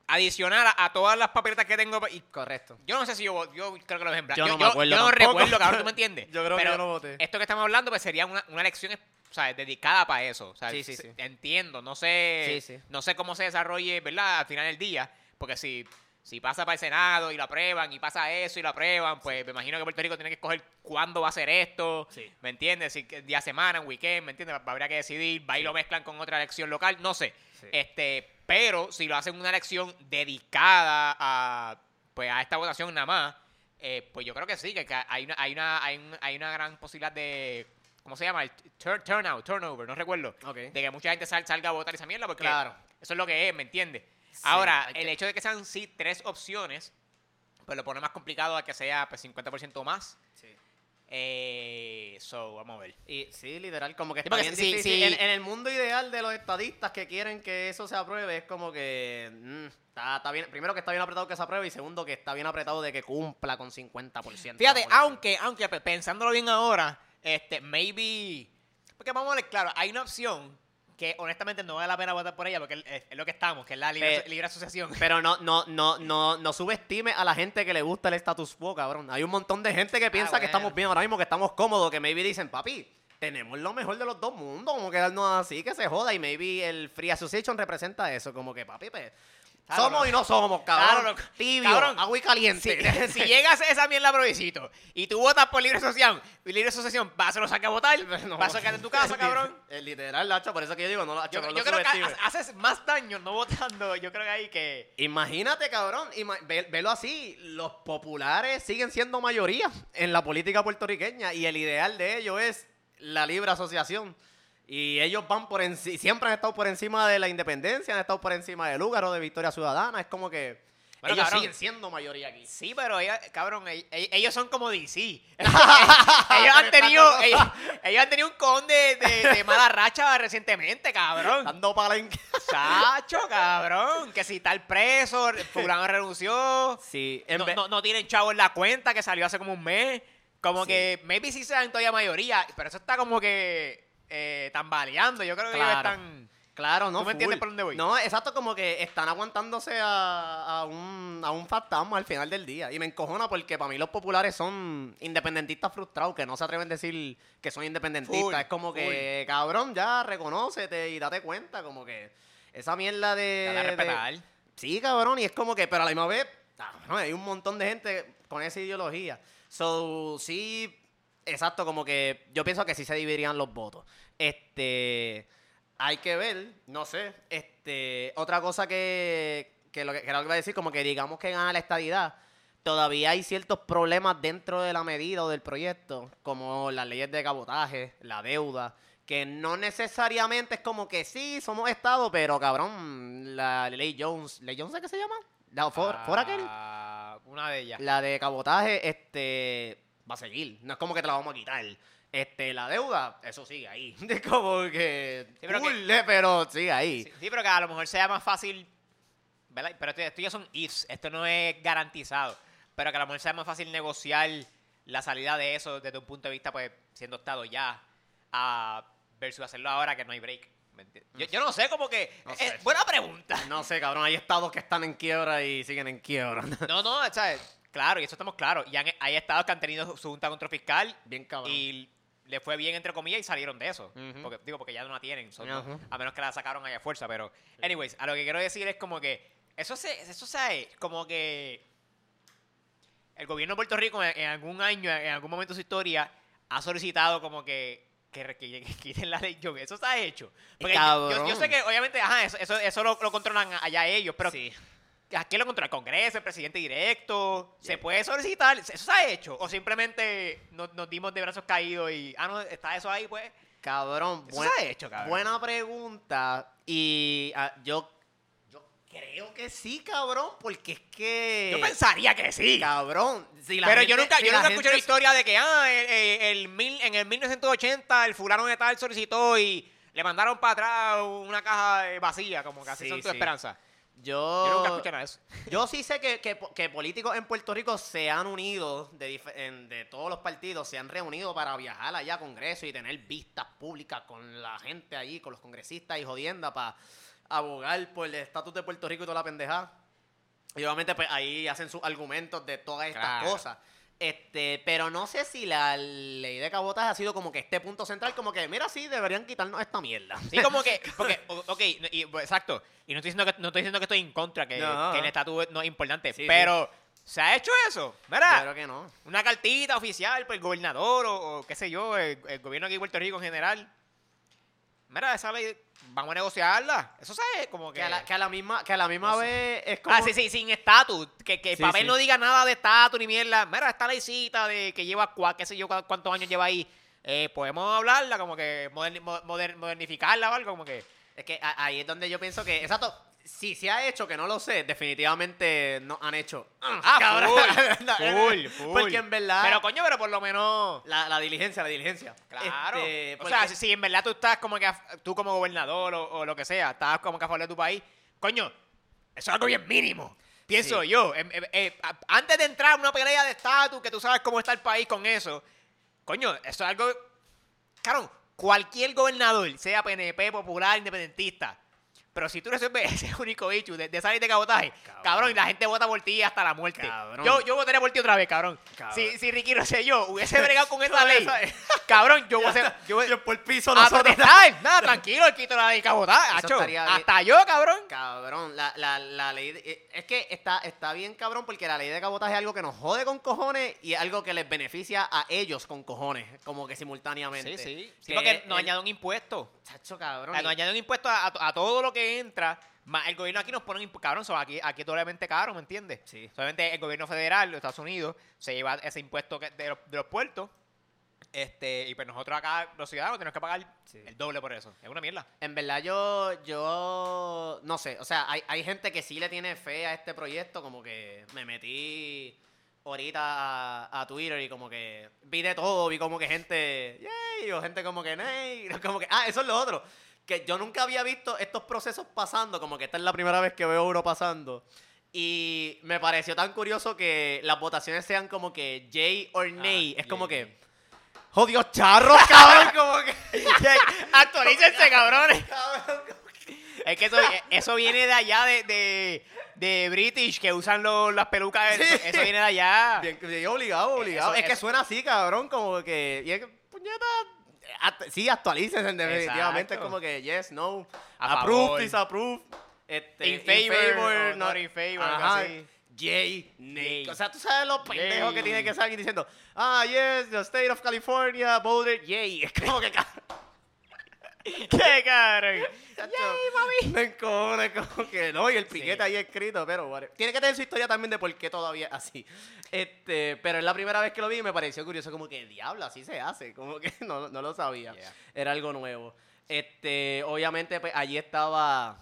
adicional a, a todas las papeletas que tengo. Y correcto. yo no sé si yo, yo creo que lo ejemplar. Yo no me acuerdo Yo no recuerdo, cabrón, ¿tú me [laughs] entiendes? Yo creo que yo no voté. Esto que estamos hablando, pues sería una, una elección o sea, dedicada para eso. Sí, sí, sí. Entiendo, no sé, Sí, sí. no sé cómo se desarrolle, ¿verdad? Al final del día, porque si, si pasa para el Senado y lo aprueban, y pasa eso y lo aprueban, pues me imagino que Puerto Rico tiene que escoger cuándo va a ser esto, Sí. ¿me entiendes? Si día semana, un weekend, ¿me entiendes? Habría que decidir, va y lo mezclan con otra elección local, no sé. Este, pero si lo hacen una elección dedicada a, pues, a esta votación nada más, eh, pues yo creo que sí, que, hay, una, hay, una, hay, un- hay una gran posibilidad de, ¿cómo se llama? El tur- turnout, turnover, no recuerdo. De que mucha gente sal- salga a votar esa mierda porque Claro. eso es lo que es, ¿me entiendes? Sí, Ahora, el que- hecho de que sean sí tres opciones, pues lo pone más complicado a que sea pues 50% más. Eh, so, vamos a ver. Y sí, literal, como que está bien sí, difícil. sí. En, en el mundo ideal de los estadistas que quieren que eso se apruebe, es como que mm, está, está bien. Primero que está bien apretado que se apruebe y segundo que está bien apretado de que cumpla con 50%. Fíjate, aunque, aunque pe- pensándolo bien ahora, este, maybe. Porque vamos a ver, claro, hay una opción que honestamente no vale la pena votar por ella porque es, es lo que estamos, que es la libre, asociación. Pero no, no, no, [laughs] no, no subestime a la gente que le gusta el status quo, cabrón. Hay un montón de gente que piensa que bueno. estamos bien ahora mismo, que estamos cómodos, que maybe dicen, papi, tenemos lo mejor de los dos mundos, como quedarnos así, que se joda. Y maybe el Free Association representa eso, como que, papi, pues, somos y no somos, cabrón. No. Tibio, Cabrón, agua y caliente. Si, [laughs] si llegas a esa mierda provisito y tú votas por libre asociación, libre asociación, vas a lo sacar a votar, [laughs] No. vas a quedar en tu casa, [laughs] cabrón. Es literal, Lacho, por eso que yo digo, no, Lacho, Yo, no yo lo creo que subestimes. ha- haces más daño no votando. Yo creo que ahí que. Imagínate, cabrón, ima- ve- velo así, los populares siguen siendo mayoría en la política puertorriqueña y el ideal de ellos es la libre asociación. Y ellos van por encima, siempre han estado por encima de la independencia, han estado por encima del lugar o de Victoria Ciudadana. Es como que Bueno, ellos cabrón. siguen siendo mayoría aquí. Sí, pero ellos, cabrón, ellos, ellos son como DC. [laughs] ellos, han tenido, ellos, ellos han tenido un con de, de, de mala racha recientemente, cabrón. Dando palenque. Chacho, cabrón. Que si tal preso, fulano renunció. Sí, no, no tienen chavo en la cuenta que salió hace como un mes. Como Sí. que maybe sí sean todavía mayoría, pero eso está como que eh, tambaleando. Yo creo que ellos Claro. están. Claro, no. ¿Tú me entiendes por dónde voy? No, exacto, como que están aguantándose a, a un, a un fantasma al final del día. Y me encojona porque para mí los populares son independentistas frustrados, que no se atreven a decir que son independentistas. Full, es como que, cabrón, ya reconócete y date cuenta, como que esa mierda de. Dale a de- respetar. Sí, cabrón, y es como que, pero a la misma vez, cabrón, hay un montón de gente con esa ideología. So, sí, exacto, como que yo pienso que sí se dividirían los votos. Este, hay que ver, no sé, este, otra cosa que, que lo que, que lo que iba a decir, como que digamos que gana la estadidad, todavía hay ciertos problemas dentro de la medida o del proyecto, como las leyes de cabotaje, la deuda, que no necesariamente es como que sí, somos Estado, pero cabrón, la ley Jones, ¿ley Jones es que se llama? La for. Ah, Una de ellas. La de cabotaje, este, va a seguir. No es como que te la vamos a quitar. Este, la deuda, eso sigue ahí. [laughs] Es como que, Sí, pero cool, eh, pero sigue ahí. Sí, sí, pero que a lo mejor sea más fácil. ¿verdad? Pero esto, esto ya son ifs, esto no es garantizado. Pero que a lo mejor sea más fácil negociar la salida de eso desde un punto de vista, pues, siendo Estado ya, a versus hacerlo ahora que no hay break. Yo, yo no sé, como que. No buena pregunta. No sé, cabrón, hay estados que están en quiebra y siguen en quiebra. No, no, ¿sabes? Claro, y eso estamos claros. Y han- hay estados que han tenido su junta contra fiscal Bien cabrón. y le fue bien, entre comillas, y salieron de eso. Porque, digo, porque ya no la tienen. no- a menos que la sacaron ahí a fuerza. Pero, anyways, a lo que quiero decir es como que eso se, eso se, como que el gobierno de Puerto Rico en, en algún año, en algún momento de su historia, ha solicitado como que que, que- [laughs] que quiten la ley Young. Eso se ha hecho. Porque yo, yo- yo sé que, obviamente, ajá, eso, eso, eso lo, lo controlan allá ellos, pero Sí. ¿A quién lo controla? ¿El Congreso? ¿El presidente directo? ¿Se puede solicitar? ¿Eso se ha hecho? ¿O simplemente nos, nos dimos de brazos caídos y, ah, no, está eso ahí, pues? Cabrón, Eso se ha hecho, cabrón. buena pregunta. Y ah, yo, yo creo que sí, cabrón, porque es que... Yo pensaría que sí. Cabrón, si la Pero gente- yo nunca, si yo nunca escuché la historia de que, ah, el, el- el mil, en el 1980 el fulano de tal solicitó y le mandaron para atrás una caja vacía, como que así Sí, son tu sí. esperanza. Yo, Yo nunca escuché nada de eso. [laughs] Yo sí sé que, que, que políticos en Puerto Rico se han unido, de, en- de todos los partidos, se han reunido para viajar allá a Congreso y tener vistas públicas con la gente allí, con los congresistas y jodienda para abogar por el estatus de Puerto Rico y toda la pendejada. Y obviamente pues ahí hacen sus argumentos de todas estas Claro. cosas. Este, pero no sé si la ley de cabotaje ha sido como que este punto central, como que, mira, sí, deberían quitarnos esta mierda. Sí, como que, [laughs] porque, ok, y- pues, exacto. Y no estoy diciendo que, no estoy diciendo que estoy en contra, que, No. que el estatus no es importante. Sí, sí. pero, ¿se ha hecho eso? ¿Verdad? creo que no. Una cartita oficial por el gobernador o, o qué sé yo, el, el gobierno aquí de Puerto Rico en general. Mira, esa ley, vamos a negociarla. Eso sabe como que... Que a la, que a la misma, que a la misma No sé. vez es como... Ah, sí, sí, sin estatus. Que, que el Sí, papel sí. no diga nada de estatus ni mierda. Mira, esta leycita de que lleva, cua- qué sé yo, cu- cuántos años lleva ahí. Eh, podemos hablarla, como que moder- modernificarla o algo, como que... Es que ahí es donde yo pienso que, exacto, si se ha hecho, que no lo sé, definitivamente no han hecho. Ah, cabrón. [laughs] full, full. Porque en verdad, Pero coño, pero por lo menos... la, la diligencia, la diligencia. Claro. Este, o sea, si, si en verdad tú estás como que, a- tú como gobernador o, o lo que sea, estás como que a favor de tu país, coño, eso es algo bien mínimo. Pienso Sí. yo. Em- em- eh, antes de entrar a una pelea de estatus, que tú sabes cómo está el país con eso, coño, eso es algo. Claro, cualquier gobernador, sea PNP, popular, independentista, Pero si tú resuelves [laughs] ese único bicho de, de salir de cabotaje, Cabrón. cabrón. y la gente vota por ti hasta la muerte. Cabrón. Yo, yo votaría por ti otra vez, cabrón. Cabrón. Si, si Ricky Rosselló hubiese bregado con esa [laughs] ley, cabrón, yo voy a ser. Yo voy Yo por el piso a nosotros. protestar. Nada, [laughs] tranquilo, el quito la ley de cabotaje. Acho. Hasta yo, cabrón. Cabrón, la, la, la ley. de- eh, es que está, está bien, cabrón, porque la ley de cabotaje es algo que nos jode con cojones y es algo que les beneficia a ellos con cojones, como que simultáneamente. Sí, Que porque nos añade un impuesto. Chacho, cabrón. Nos añade un impuesto a, a- a todo lo que entra. Más el gobierno aquí nos pone un. Cabrón, so, aquí, aquí es doblemente caro, ¿me entiendes? Sí. Solamente el gobierno federal de Estados Unidos se lleva ese impuesto que- de los, de los puertos. Este, y pues nosotros acá, los ciudadanos, tenemos que pagar Sí. el doble por eso. Es una mierda. En verdad yo, yo, no sé, o sea, hay, hay gente que sí le tiene fe a este proyecto, como que me metí ahorita a, a Twitter y como que vi de todo, vi como que gente, yay, o gente como que, nay, [laughs] como que, ah, eso es lo otro, que yo nunca había visto estos procesos pasando, como que esta es la primera vez que veo uno pasando. Y me pareció tan curioso que las votaciones sean como que yay or nay. es como que, jodidos charros, [laughs] [laughs] [laughs] cabrón, como que... Actualícense, cabrones. cabrón, Es que eso, eso viene de allá, de, de, de British, que usan los- las pelucas. Sí. Eso, eso viene de allá. Bien, obligado, obligado. Eso- es que suena así, cabrón, como que. Y es que, puñeta. Act- sí, actualícense, definitivamente. Es como que yes, no. A approve, favor. disapprove. Este, In favor, or no- not in favor, Ajá, así. Yay, nay. O sea, tú sabes lo pendejo Yay. que tiene que alguien diciendo, ah, yes, the state of California voted yay. [laughs] Es como que. [laughs] ¡Qué cabrón! Chacho, Me encojona, como que no, y el piquete Sí. ahí escrito, pero whatever. tiene que tener su historia también de por qué todavía es así. Este, pero es la primera vez que lo vi y me pareció curioso, como que diablo, así se hace, como que [laughs] no, no lo sabía. Yeah. Era algo nuevo. Este, obviamente, pues allí estaba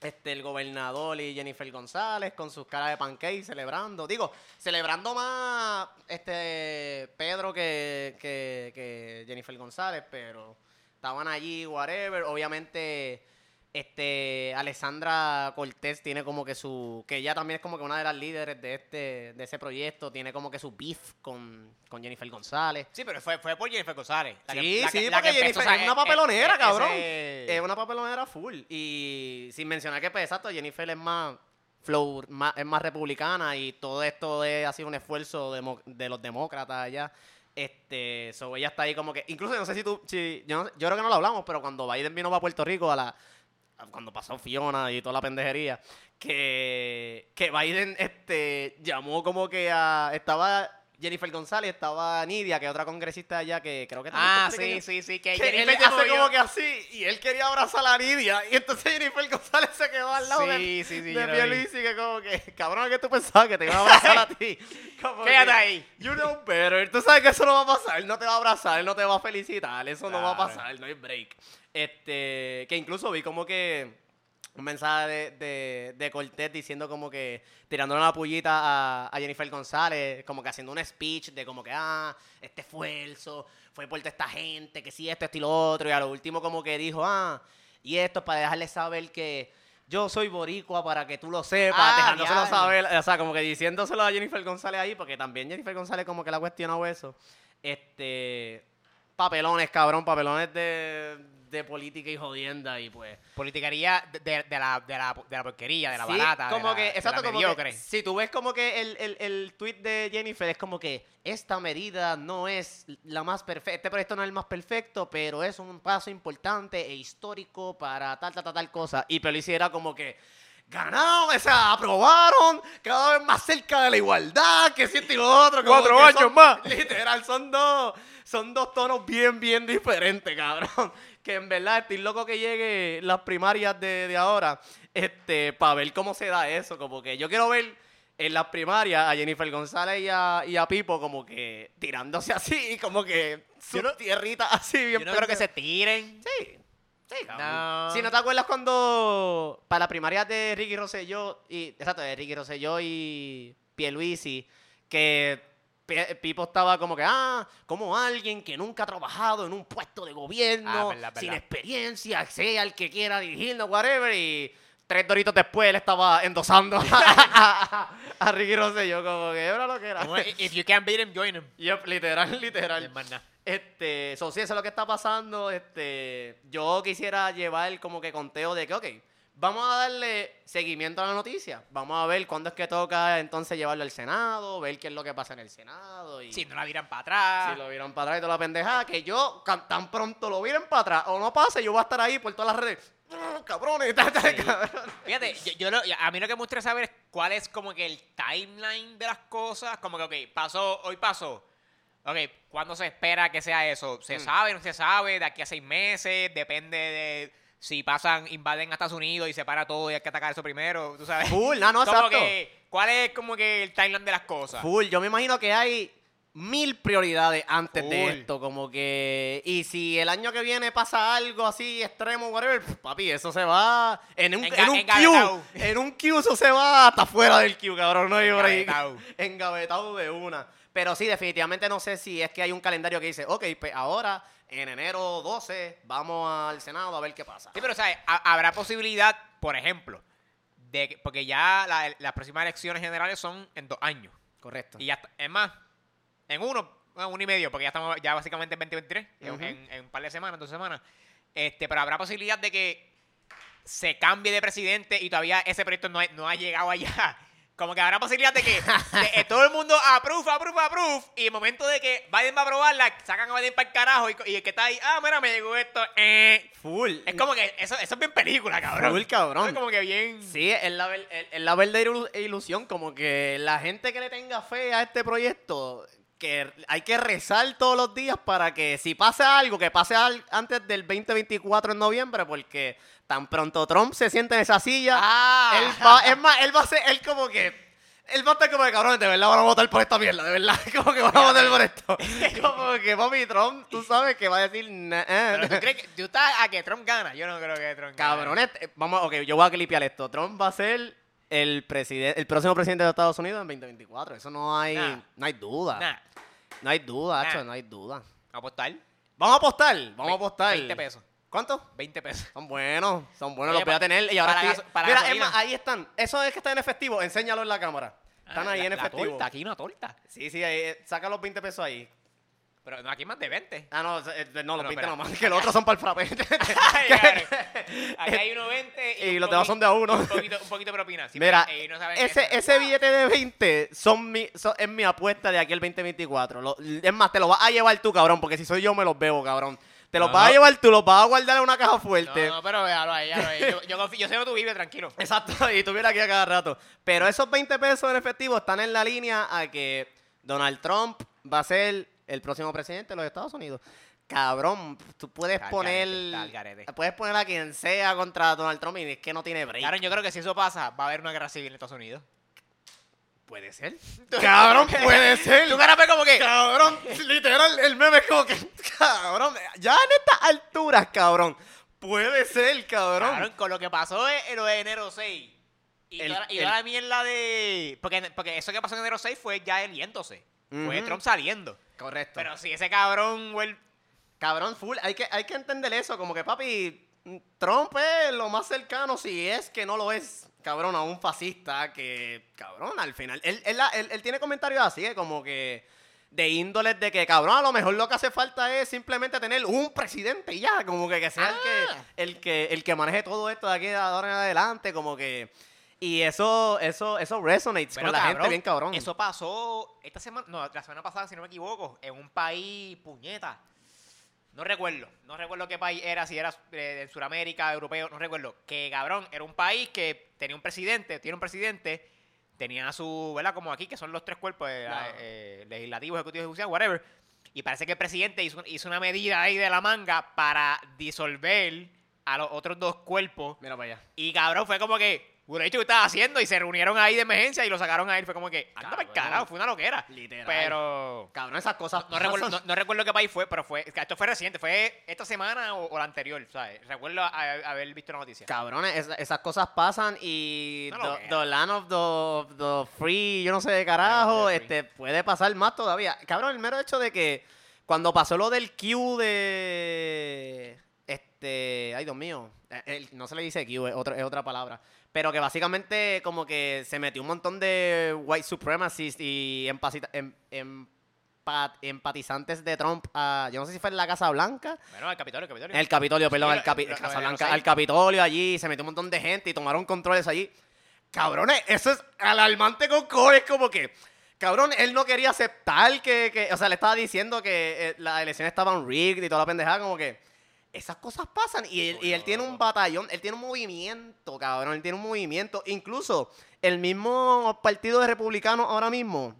este, el gobernador y Jennifer González con sus caras de pancake celebrando. Digo, celebrando más este Pedro que, que, que Jennifer González, pero estaban allí, whatever. Obviamente, este Alessandra Cortés tiene como que su. que ella también es como que una de las líderes de este, de ese proyecto, tiene como que su beef con, con Jennifer González. Sí, pero fue, fue por Jennifer González. La que- Sí, que- sí, que porque empezó, Jennifer o sea, es una eh, papelonera, eh, cabrón. ese- Es una papelonera full. Y sin mencionar que, pues, exacto, Jennifer es más flow, más- es más republicana y todo esto es, ha sido un esfuerzo de los demócratas allá. Este, so ella está ahí como que, incluso no sé si tú, si, yo, yo creo que no lo hablamos, pero cuando Biden vino para Puerto Rico a la, cuando pasó Fiona y toda la pendejería, que, que Biden, este, llamó como que a, estaba Jennifer González, estaba Nidia, que es otra congresista allá que creo que también Ah, sí, sí, sí. Que, que Jennifer hace como que así y él quería abrazar a Nidia y entonces Jennifer González se quedó al lado de, Sí, sí, sí, de vi. Pierluisi que como que cabrón que tú pensabas que te iba a abrazar a ti [laughs] Como Quédate que, ahí. you know better tú sabes que eso no va a pasar él no te va a abrazar él no te va a felicitar eso no va a pasar no hay break este que incluso vi como que un mensaje de, de, de Cortés diciendo como que tirándole una pullita a, a Jennifer González, como que haciendo un speech de como que, ah, este esfuerzo fue por toda esta gente, que sí, esto, esto y lo otro, y a lo último como que dijo, ah, y esto es para dejarle saber que yo soy boricua para que tú lo sepas, Ah, dejándoselo saber, o sea, como que diciéndoselo a Jennifer González ahí, porque también Jennifer González como que le ha cuestionado eso. Este, papelones, cabrón, papelones de, de política y jodienda y pues... Politicaría de, de- de la, de, la, de la porquería, de la Sí, barata. como de la, que, de exacto, la como que, si tú ves como que el, el, el tweet de Jennifer es como que esta medida no es la más perfecta, este proyecto no es el más perfecto, pero es un paso importante e histórico para tal, tal, tal, tal cosa. Y Pelici era como que ganamos, o sea, aprobaron, cada vez más cerca de la igualdad, que si esto y lo otro. Cuatro que años son- más. [laughs] Literal, son dos, son dos tonos bien, bien diferentes, cabrón. Que en verdad estoy loco que llegue las primarias de, de ahora, este, para ver cómo se da eso. Como que yo quiero ver en las primarias a Jennifer González y a, y a Pipo como que tirándose así, como que su Yo no- tierrita así bien Yo no que se tiren. Sí. Sí. No. Si no te acuerdas cuando para la primaria de Ricky Rosselló y exacto, de Ricky Rosselló y Pierluisi que Pipo estaba como que, ah, como alguien que nunca ha trabajado en un puesto de gobierno, Ah, verdad, sin verdad. experiencia, sea el que quiera dirigirnos, whatever, y tres doritos después él estaba endosando [laughs] a, Ricky Rosselló, como que era lo que era. If you can't beat him, join him. Yep, literal, literal. Este, so, sí, eso es lo que está pasando. Este, yo quisiera llevar como que conteo de que, ok, Vamos a darle seguimiento a la noticia. Vamos a ver cuándo es que toca entonces llevarlo al Senado, ver qué es lo que pasa en el Senado. Y Si no la viran para atrás. si lo vieron para atrás y toda la pendejada, que yo tan pronto lo vienen para atrás o no pase, yo voy a estar ahí por todas las redes. "Mm, Cabrones, [laughs] cabrones". Fíjate, yo, yo lo- a mí lo que me gustaría saber es cuál es como que el timeline de las cosas. Como que, ok, pasó, hoy pasó. Ok, ¿cuándo se espera que sea eso? ¿Se Mm. sabe, no se sabe? ¿De aquí a seis meses? Depende de si pasan, invaden a Estados Unidos y se para todo y hay que atacar eso primero. ¿Tú sabes? Full, no, no, [laughs] como exacto. que, ¿cuál es como que el timeline de las cosas? Full, yo me imagino que hay mil prioridades antes de Full. esto, como que... Y si el año que viene pasa algo así extremo, whatever, pf, papi, eso se va en un, Enga- en un queue. En un queue eso se va hasta fuera del queue, cabrón, no hay por ahí. Engavetado. [laughs] Engavetado de una. Pero sí, definitivamente no sé si es que hay un calendario que dice, ok, pues ahora en enero 12 vamos al Senado a ver qué pasa. Sí, pero ¿sabes? Ha- habrá posibilidad, por ejemplo, de que- porque ya la- las próximas elecciones generales son en dos años. Correcto. Y ya está. Es más, en uno, bueno, uno y medio, porque ya estamos ya básicamente en 2023, en- Ujú. en, en un par de semanas, dos semanas. Este, pero habrá posibilidad de que se cambie de presidente y todavía ese proyecto no ha, no ha llegado allá. Como que habrá posibilidad de que de- [laughs] todo el mundo approve, approve, approve. Y el momento de que Biden va a aprobarla, sacan a Biden para el carajo. Y, y el que está ahí, ah, mira, me llegó esto. eh. Full. Es como que eso, eso es bien película, cabrón. Full, cabrón. Es como que bien. Sí, es la, es- es la verdadera ilu- ilusión, como que la gente que le tenga fe a este proyecto, que hay que rezar todos los días para que si pasa algo, que pase al- antes del 2024 en noviembre, porque tan pronto Trump se siente en esa silla, Ah. él va, es más, él va a ser, él como que... Él va a estar como de cabrones, de verdad van a votar por esta mierda, de verdad, [laughs] como que van a votar por esto. [laughs] Como que papi Trump, tú sabes que va a decir, "Nah, eh". Pero tú crees que tú estás a que Trump gana. Yo no creo que Trump gane. Cabrones, eh, vamos, ok, yo voy a clipear esto. Trump va a ser el presidente, el próximo presidente de Estados Unidos en 2024. Eso no hay, Nah. no hay duda. Nah, No hay duda, hacho, no hay duda. a apostar. Vamos a apostar, vamos a apostar. 20 pesos. ¿Cuánto? 20 pesos. Son buenos, son buenos, Oye, los voy a tener. Y ahora para estoy- para Mira, es gasolina. más, ahí están. Eso es que está en efectivo, enséñalo en la cámara. Están Ah, ahí la- en la efectivo. torta, aquí una torta. Sí, sí, ahí, eh, saca los 20 pesos ahí. Pero no, aquí más de 20. Ah, no, eh, no, los No, 20 espera. nomás, que los otros son para el frappé. [laughs] Ay, [laughs] cabrón. Aquí hay uno 20 Y un los demás son de a uno. Un poquito, un poquito de propina. Sí, Mira, eh, no saben ese, ese billete de 20 son mi, son- es mi apuesta de aquí al 2024. Lo- es más, te lo vas a llevar tú, cabrón, porque si soy yo me los bebo, cabrón. Te los No, vas a no. llevar tú, los vas a guardar en una caja No, fuerte. no, pero véalo ahí, véalo ahí. Yo, yo, confío- yo sé que tú vives tranquilo. Exacto, [laughs] y tuviera aquí a cada rato. Pero esos 20 pesos en efectivo están en la línea a que Donald Trump va a ser el próximo presidente de los Estados Unidos. Cabrón, tú puedes poner garete, está al garete. puedes poner a quien sea contra Donald Trump y es que no tiene break. Claro, yo creo que si eso pasa, va a haber una guerra civil en Estados Unidos. Puede ser. [laughs] Cabrón, puede ser. Tu cara fue como que. Cabrón, literal, el meme es como que, cabrón, ya en estas alturas, cabrón, puede ser, cabrón. Cabrón, con lo que pasó en lo de enero 6. Y, El- toda, y el- toda la mierda de. Porque, porque eso que pasó en enero 6 fue ya él yéndose. Fue. Trump saliendo. Correcto. Pero si ese cabrón, güey. cabrón, full, hay que, hay que entender eso, como que, papi, Trump es lo más cercano, si es que no lo es, cabrón, a un fascista, que, cabrón, al final, él, él, él- él tiene comentarios así, eh, como que, de índoles de que, cabrón, a lo mejor lo que hace falta es simplemente tener un presidente y ya, como que, que sea el, Ah. que, el, que, el que maneje todo esto de aquí de ahora en adelante, como que... Y eso, eso, eso resonates Pero, con la gente bien cabrón. Eso pasó esta semana, no, la semana pasada, si no me equivoco, en un país puñeta. No recuerdo, no recuerdo qué país era, si era eh, de Sudamérica, europeo, no recuerdo. Que cabrón, era un país que tenía un presidente, tiene un presidente, tenía su, ¿verdad? Como aquí, que son los tres cuerpos, eh, Claro. eh, legislativo, ejecutivo, judicial, whatever. Y parece que el presidente hizo, hizo una medida ahí de la manga para disolver a los otros dos cuerpos Mira para allá. y cabrón, fue como que, que estaba haciendo y se reunieron ahí de emergencia y lo sacaron a él. Fue como que, anda para carajo, fue una loquera. Literal. Pero Cabrón, esas cosas no, recuerdo, no, no recuerdo qué país fue, pero fue, esto fue reciente, fue esta semana o, o la anterior, ¿sabes? Recuerdo a- a- haber visto la noticia. Cabrones, esa- esas cosas pasan y the, the land of the, free, yo no sé de carajo, este, puede pasar más todavía. Cabrón, el mero hecho de que cuando pasó lo del Q de, este, ay Dios mío, eh, el- no se le dice Q, es, otro- es otra palabra, pero que básicamente como que se metió un montón de white supremacists y empacita- em- empa- empatizantes de Trump a, yo no sé si fue en la Casa Blanca, Bueno, el Capitolio, el Capitolio. el Capitolio, perdón, al, Capi- Casa Blanca, al Capitolio allí, se metió un montón de gente y tomaron controles allí. Cabrones, eso es alarmante con cojones, como que, cabrón, él no quería aceptar que, que- o sea, le estaba diciendo que eh, las elecciones estaban rigged y toda la pendejada, como que esas cosas pasan y él, y él tiene un batallón, él tiene un movimiento, cabrón, él tiene un movimiento, incluso el mismo partido de republicanos ahora mismo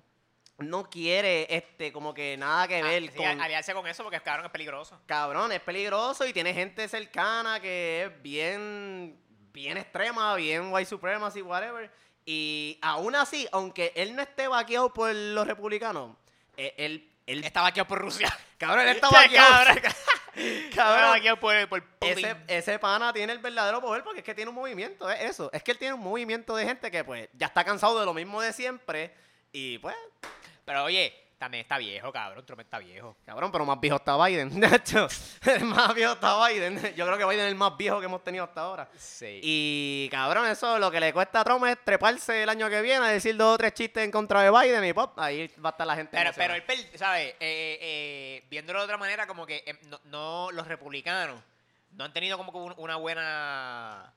no quiere, este, como que nada que Ah, ver sí, con... aliarse con eso porque cabrón es peligroso. Cabrón, es peligroso y tiene gente cercana que es bien, bien extrema, bien white supremacy, whatever. Y aún así, aunque él no esté vaqueado por los republicanos, eh, él, él, Estaba aquí por Rusia. cabrón, él [laughs] está vaqueado. [laughs] [laughs] cabrón. Aquí por, por ese, ese pana tiene el verdadero poder porque es que tiene un movimiento, es eso. Es que él tiene un movimiento de gente que pues ya está cansado de lo mismo de siempre y pues Pero oye, también está viejo, cabrón. Trump está viejo. Cabrón, pero más viejo está Biden. [laughs] De hecho, el más viejo está Biden. Yo creo que Biden es el más viejo que hemos tenido hasta ahora. Sí. Y cabrón, eso lo que le cuesta a Trump es treparse el año que viene, a decir dos o tres chistes en contra de Biden y pop, ahí va a estar la gente. Pero, pero él, ¿sabes? Eh, eh, viéndolo de otra manera, como que eh, no, no- los republicanos no han tenido como que un- una buena...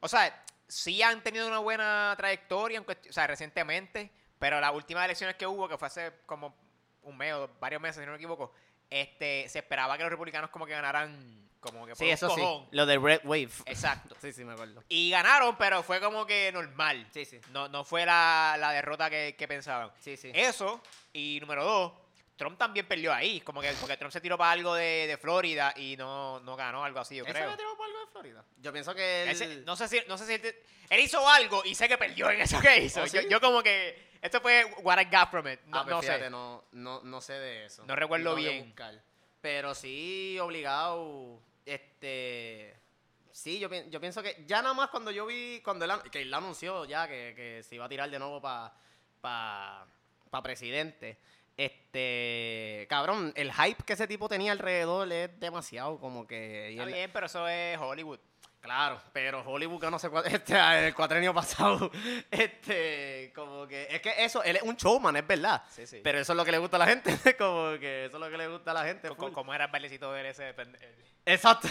O sea, sí han tenido una buena trayectoria, en o sea, recientemente, pero las últimas elecciones que hubo, que fue hace como un mes o varios meses, si no me equivoco, este, se esperaba que los republicanos como que ganaran como que por Sí, un eso sí. cojón. Lo de Red Wave. Exacto. [laughs] Sí, sí, me acuerdo. Y ganaron, pero fue como que normal. Sí, sí. No, no fue la, la derrota que, que pensaban. Sí, sí. Eso, y número dos, Trump también perdió ahí, como que porque Trump se tiró para algo de, de Florida y no, no ganó algo así, yo ¿Él se creo. había tirado por algo de Florida? Yo pienso que él... Se- no sé si, no sé si él, él hizo algo y sé que perdió en eso que hizo. ¿Oh, yo, sí? yo como que esto fue what I got from it. No, Ah, no fíjate, sé. No, no, no sé de eso. No recuerdo bien. Pero sí, obligado, este... Sí, yo, pi- yo pienso que ya nada más cuando yo vi, cuando él, que él anunció ya que, que se iba a tirar de nuevo para pa, pa presidente, este, cabrón, el hype que ese tipo tenía alrededor es demasiado, como que... Está bien, pero eso es Hollywood. Claro, pero Hollywood que no [laughs] este, el cuatrenio pasado, [laughs] este, como que, es que eso, él es un showman, es verdad. Sí, sí. Pero eso es lo que le gusta a la gente, [laughs] como que eso es lo que le gusta a la gente. Co- full. Como era el bailecito de él ese Exacto.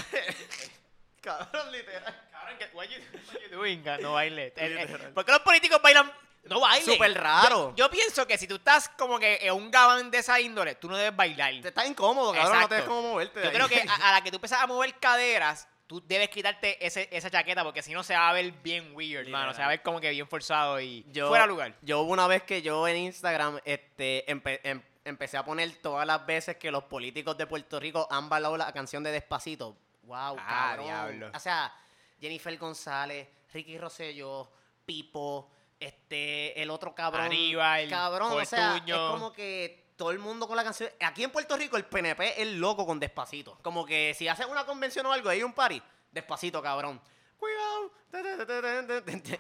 Cabrón, literal. Cabrón, que what you, what you doing? No baile. El- Literal. ¿Por qué los políticos bailan? No bailen. Súper raro. Yo, yo pienso que si tú estás como que en un gabán de esa índole, tú no debes bailar. Te está incómodo, cabrón, no Exacto. tienes cómo moverte. de Yo ahí. creo que a, a la que tú empiezas a mover caderas, tú debes quitarte ese, esa chaqueta porque si no se va a ver bien weird, mano. Se va a ver como que bien forzado y yo, fuera lugar. Yo hubo una vez que yo en Instagram este, empe- em- empecé a poner todas las veces que los políticos de Puerto Rico han bailado la canción de Despacito. Wow, Ah, cabrón. diablo. O sea, Jennifer González, Ricky Rosselló, Pipo, este, el otro cabrón. Aníbal, Cabrón, o sea, es como que todo el mundo con la canción. Aquí en Puerto Rico el PNP es loco con Despacito. Como que si haces una convención o algo, hay un party, Despacito, cabrón. Cuidado. Esa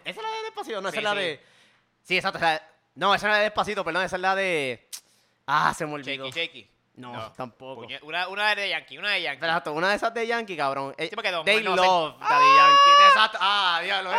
es la de Despacito, no, esa Sí, es la sí. de... Sí, exacto. esa es la- No, esa es la de Despacito, perdón, esa es la de... Ah, se me olvidó. Shaky. No, tampoco. Puñe- Una, una de Yankee, una de Yankee. Exacto, una de esas de Yankee, cabrón. Eh, Sí, porque They Juan no love Daddy Yankee. Exacto. Ah, diablo. eh.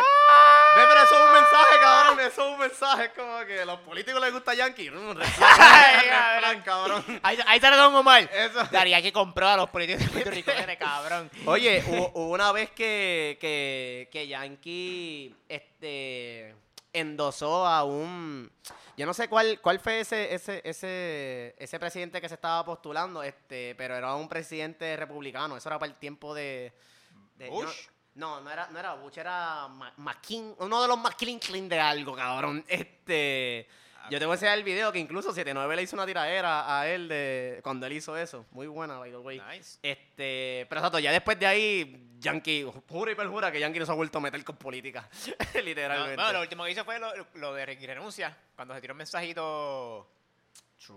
Ve, pero eso es un mensaje, cabrón. Eso es un mensaje. Es como que a los políticos les gusta Yankee. Mm, [laughs] [laughs] cabrón. Ahí, ahí sale Don Omar. Eso. [laughs] Daría que compró a los políticos de Puerto Rico, cabrón. Oye, hubo, hubo una vez que, que, que Yankee este, endosó a un... Yo no sé cuál, cuál fue ese, ese, ese, ese presidente que se estaba postulando, este, pero era un presidente republicano. Eso era para el tiempo de... ¿Bush? No, no era, no era Bush, era Ma- uno de los McClinklin de algo, cabrón. [laughs] Este... Yo te voy a enseñar el video que incluso 79 le hizo una tiradera a él de cuando él hizo eso. Muy buena, by the way. Nice. Este, pero exacto, ya después de ahí, Yankee, jura y perjura que Yankee no se ha vuelto a meter con política. [laughs] No, Literalmente. bueno, lo último que hizo fue lo, lo de renuncia. Cuando se tiró el mensajito.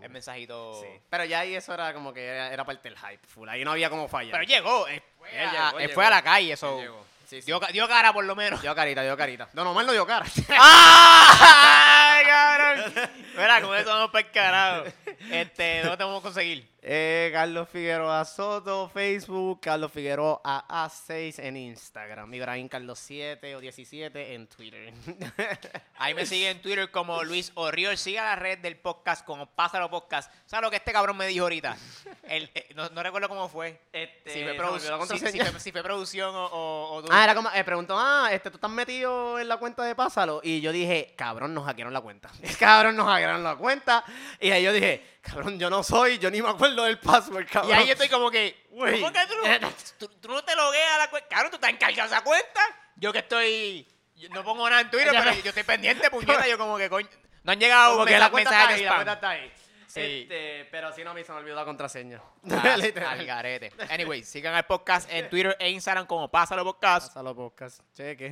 El mensajito. Sí. Pero ya ahí eso era como que era, era parte del hype full. Ahí no había como fallar. Pero llegó. Él fue, Él a, llegó, él fue a la calle, eso. Sí, sí. Dio, dio cara por lo menos. Dio carita, dio carita. Don Omar no dio cara. [laughs] [laughs] ¡Ay, cabrón! Mira, con eso vamos para el carajo. [laughs] Este, ¿dónde te vamos a conseguir? Eh, Carlos Figueroa Soto, Facebook, Carlos Figueroa A6 en Instagram, Ibrahim Carlos 7 o 17 en Twitter. [laughs] Ahí me sigue en Twitter como Luis Orriol. Siga la red del podcast como Pásalo Podcast. ¿Sabes lo que este cabrón me dijo ahorita? El- eh, no, no recuerdo cómo fue. Este, Si fue, me produ- olvidó la si- si contraseña. fue- si fue producción o, o, o tú. Ah, era como, eh, preguntó, ah, este, tú estás metido en la cuenta de Pásalo. Y yo dije, cabrón, nos hackearon la cuenta. [laughs] cabrón, nos hackearon la cuenta. Y ahí yo dije, cabrón, yo no soy, yo ni me acuerdo del password, cabrón. y ahí estoy como que, Güey. ¿cómo que tú, no- [laughs] tú, tú no te logueas a la cuenta? Cabrón, tú estás encargado de esa cuenta. Yo que estoy, yo no pongo nada en Twitter, Ya, pero pero- yo estoy pendiente, puñeta. Yo como que, coño, no han llegado Como que la cuenta mensajes está de ahí, la spam. cuenta está ahí. Sí. Este, pero si no, a mí se me olvidó la contraseña. [laughs] Ah, Literal. al garete. Anyway, sigan el podcast en Twitter e Instagram como Pásalo Podcast. Pásalo podcast. Cheque.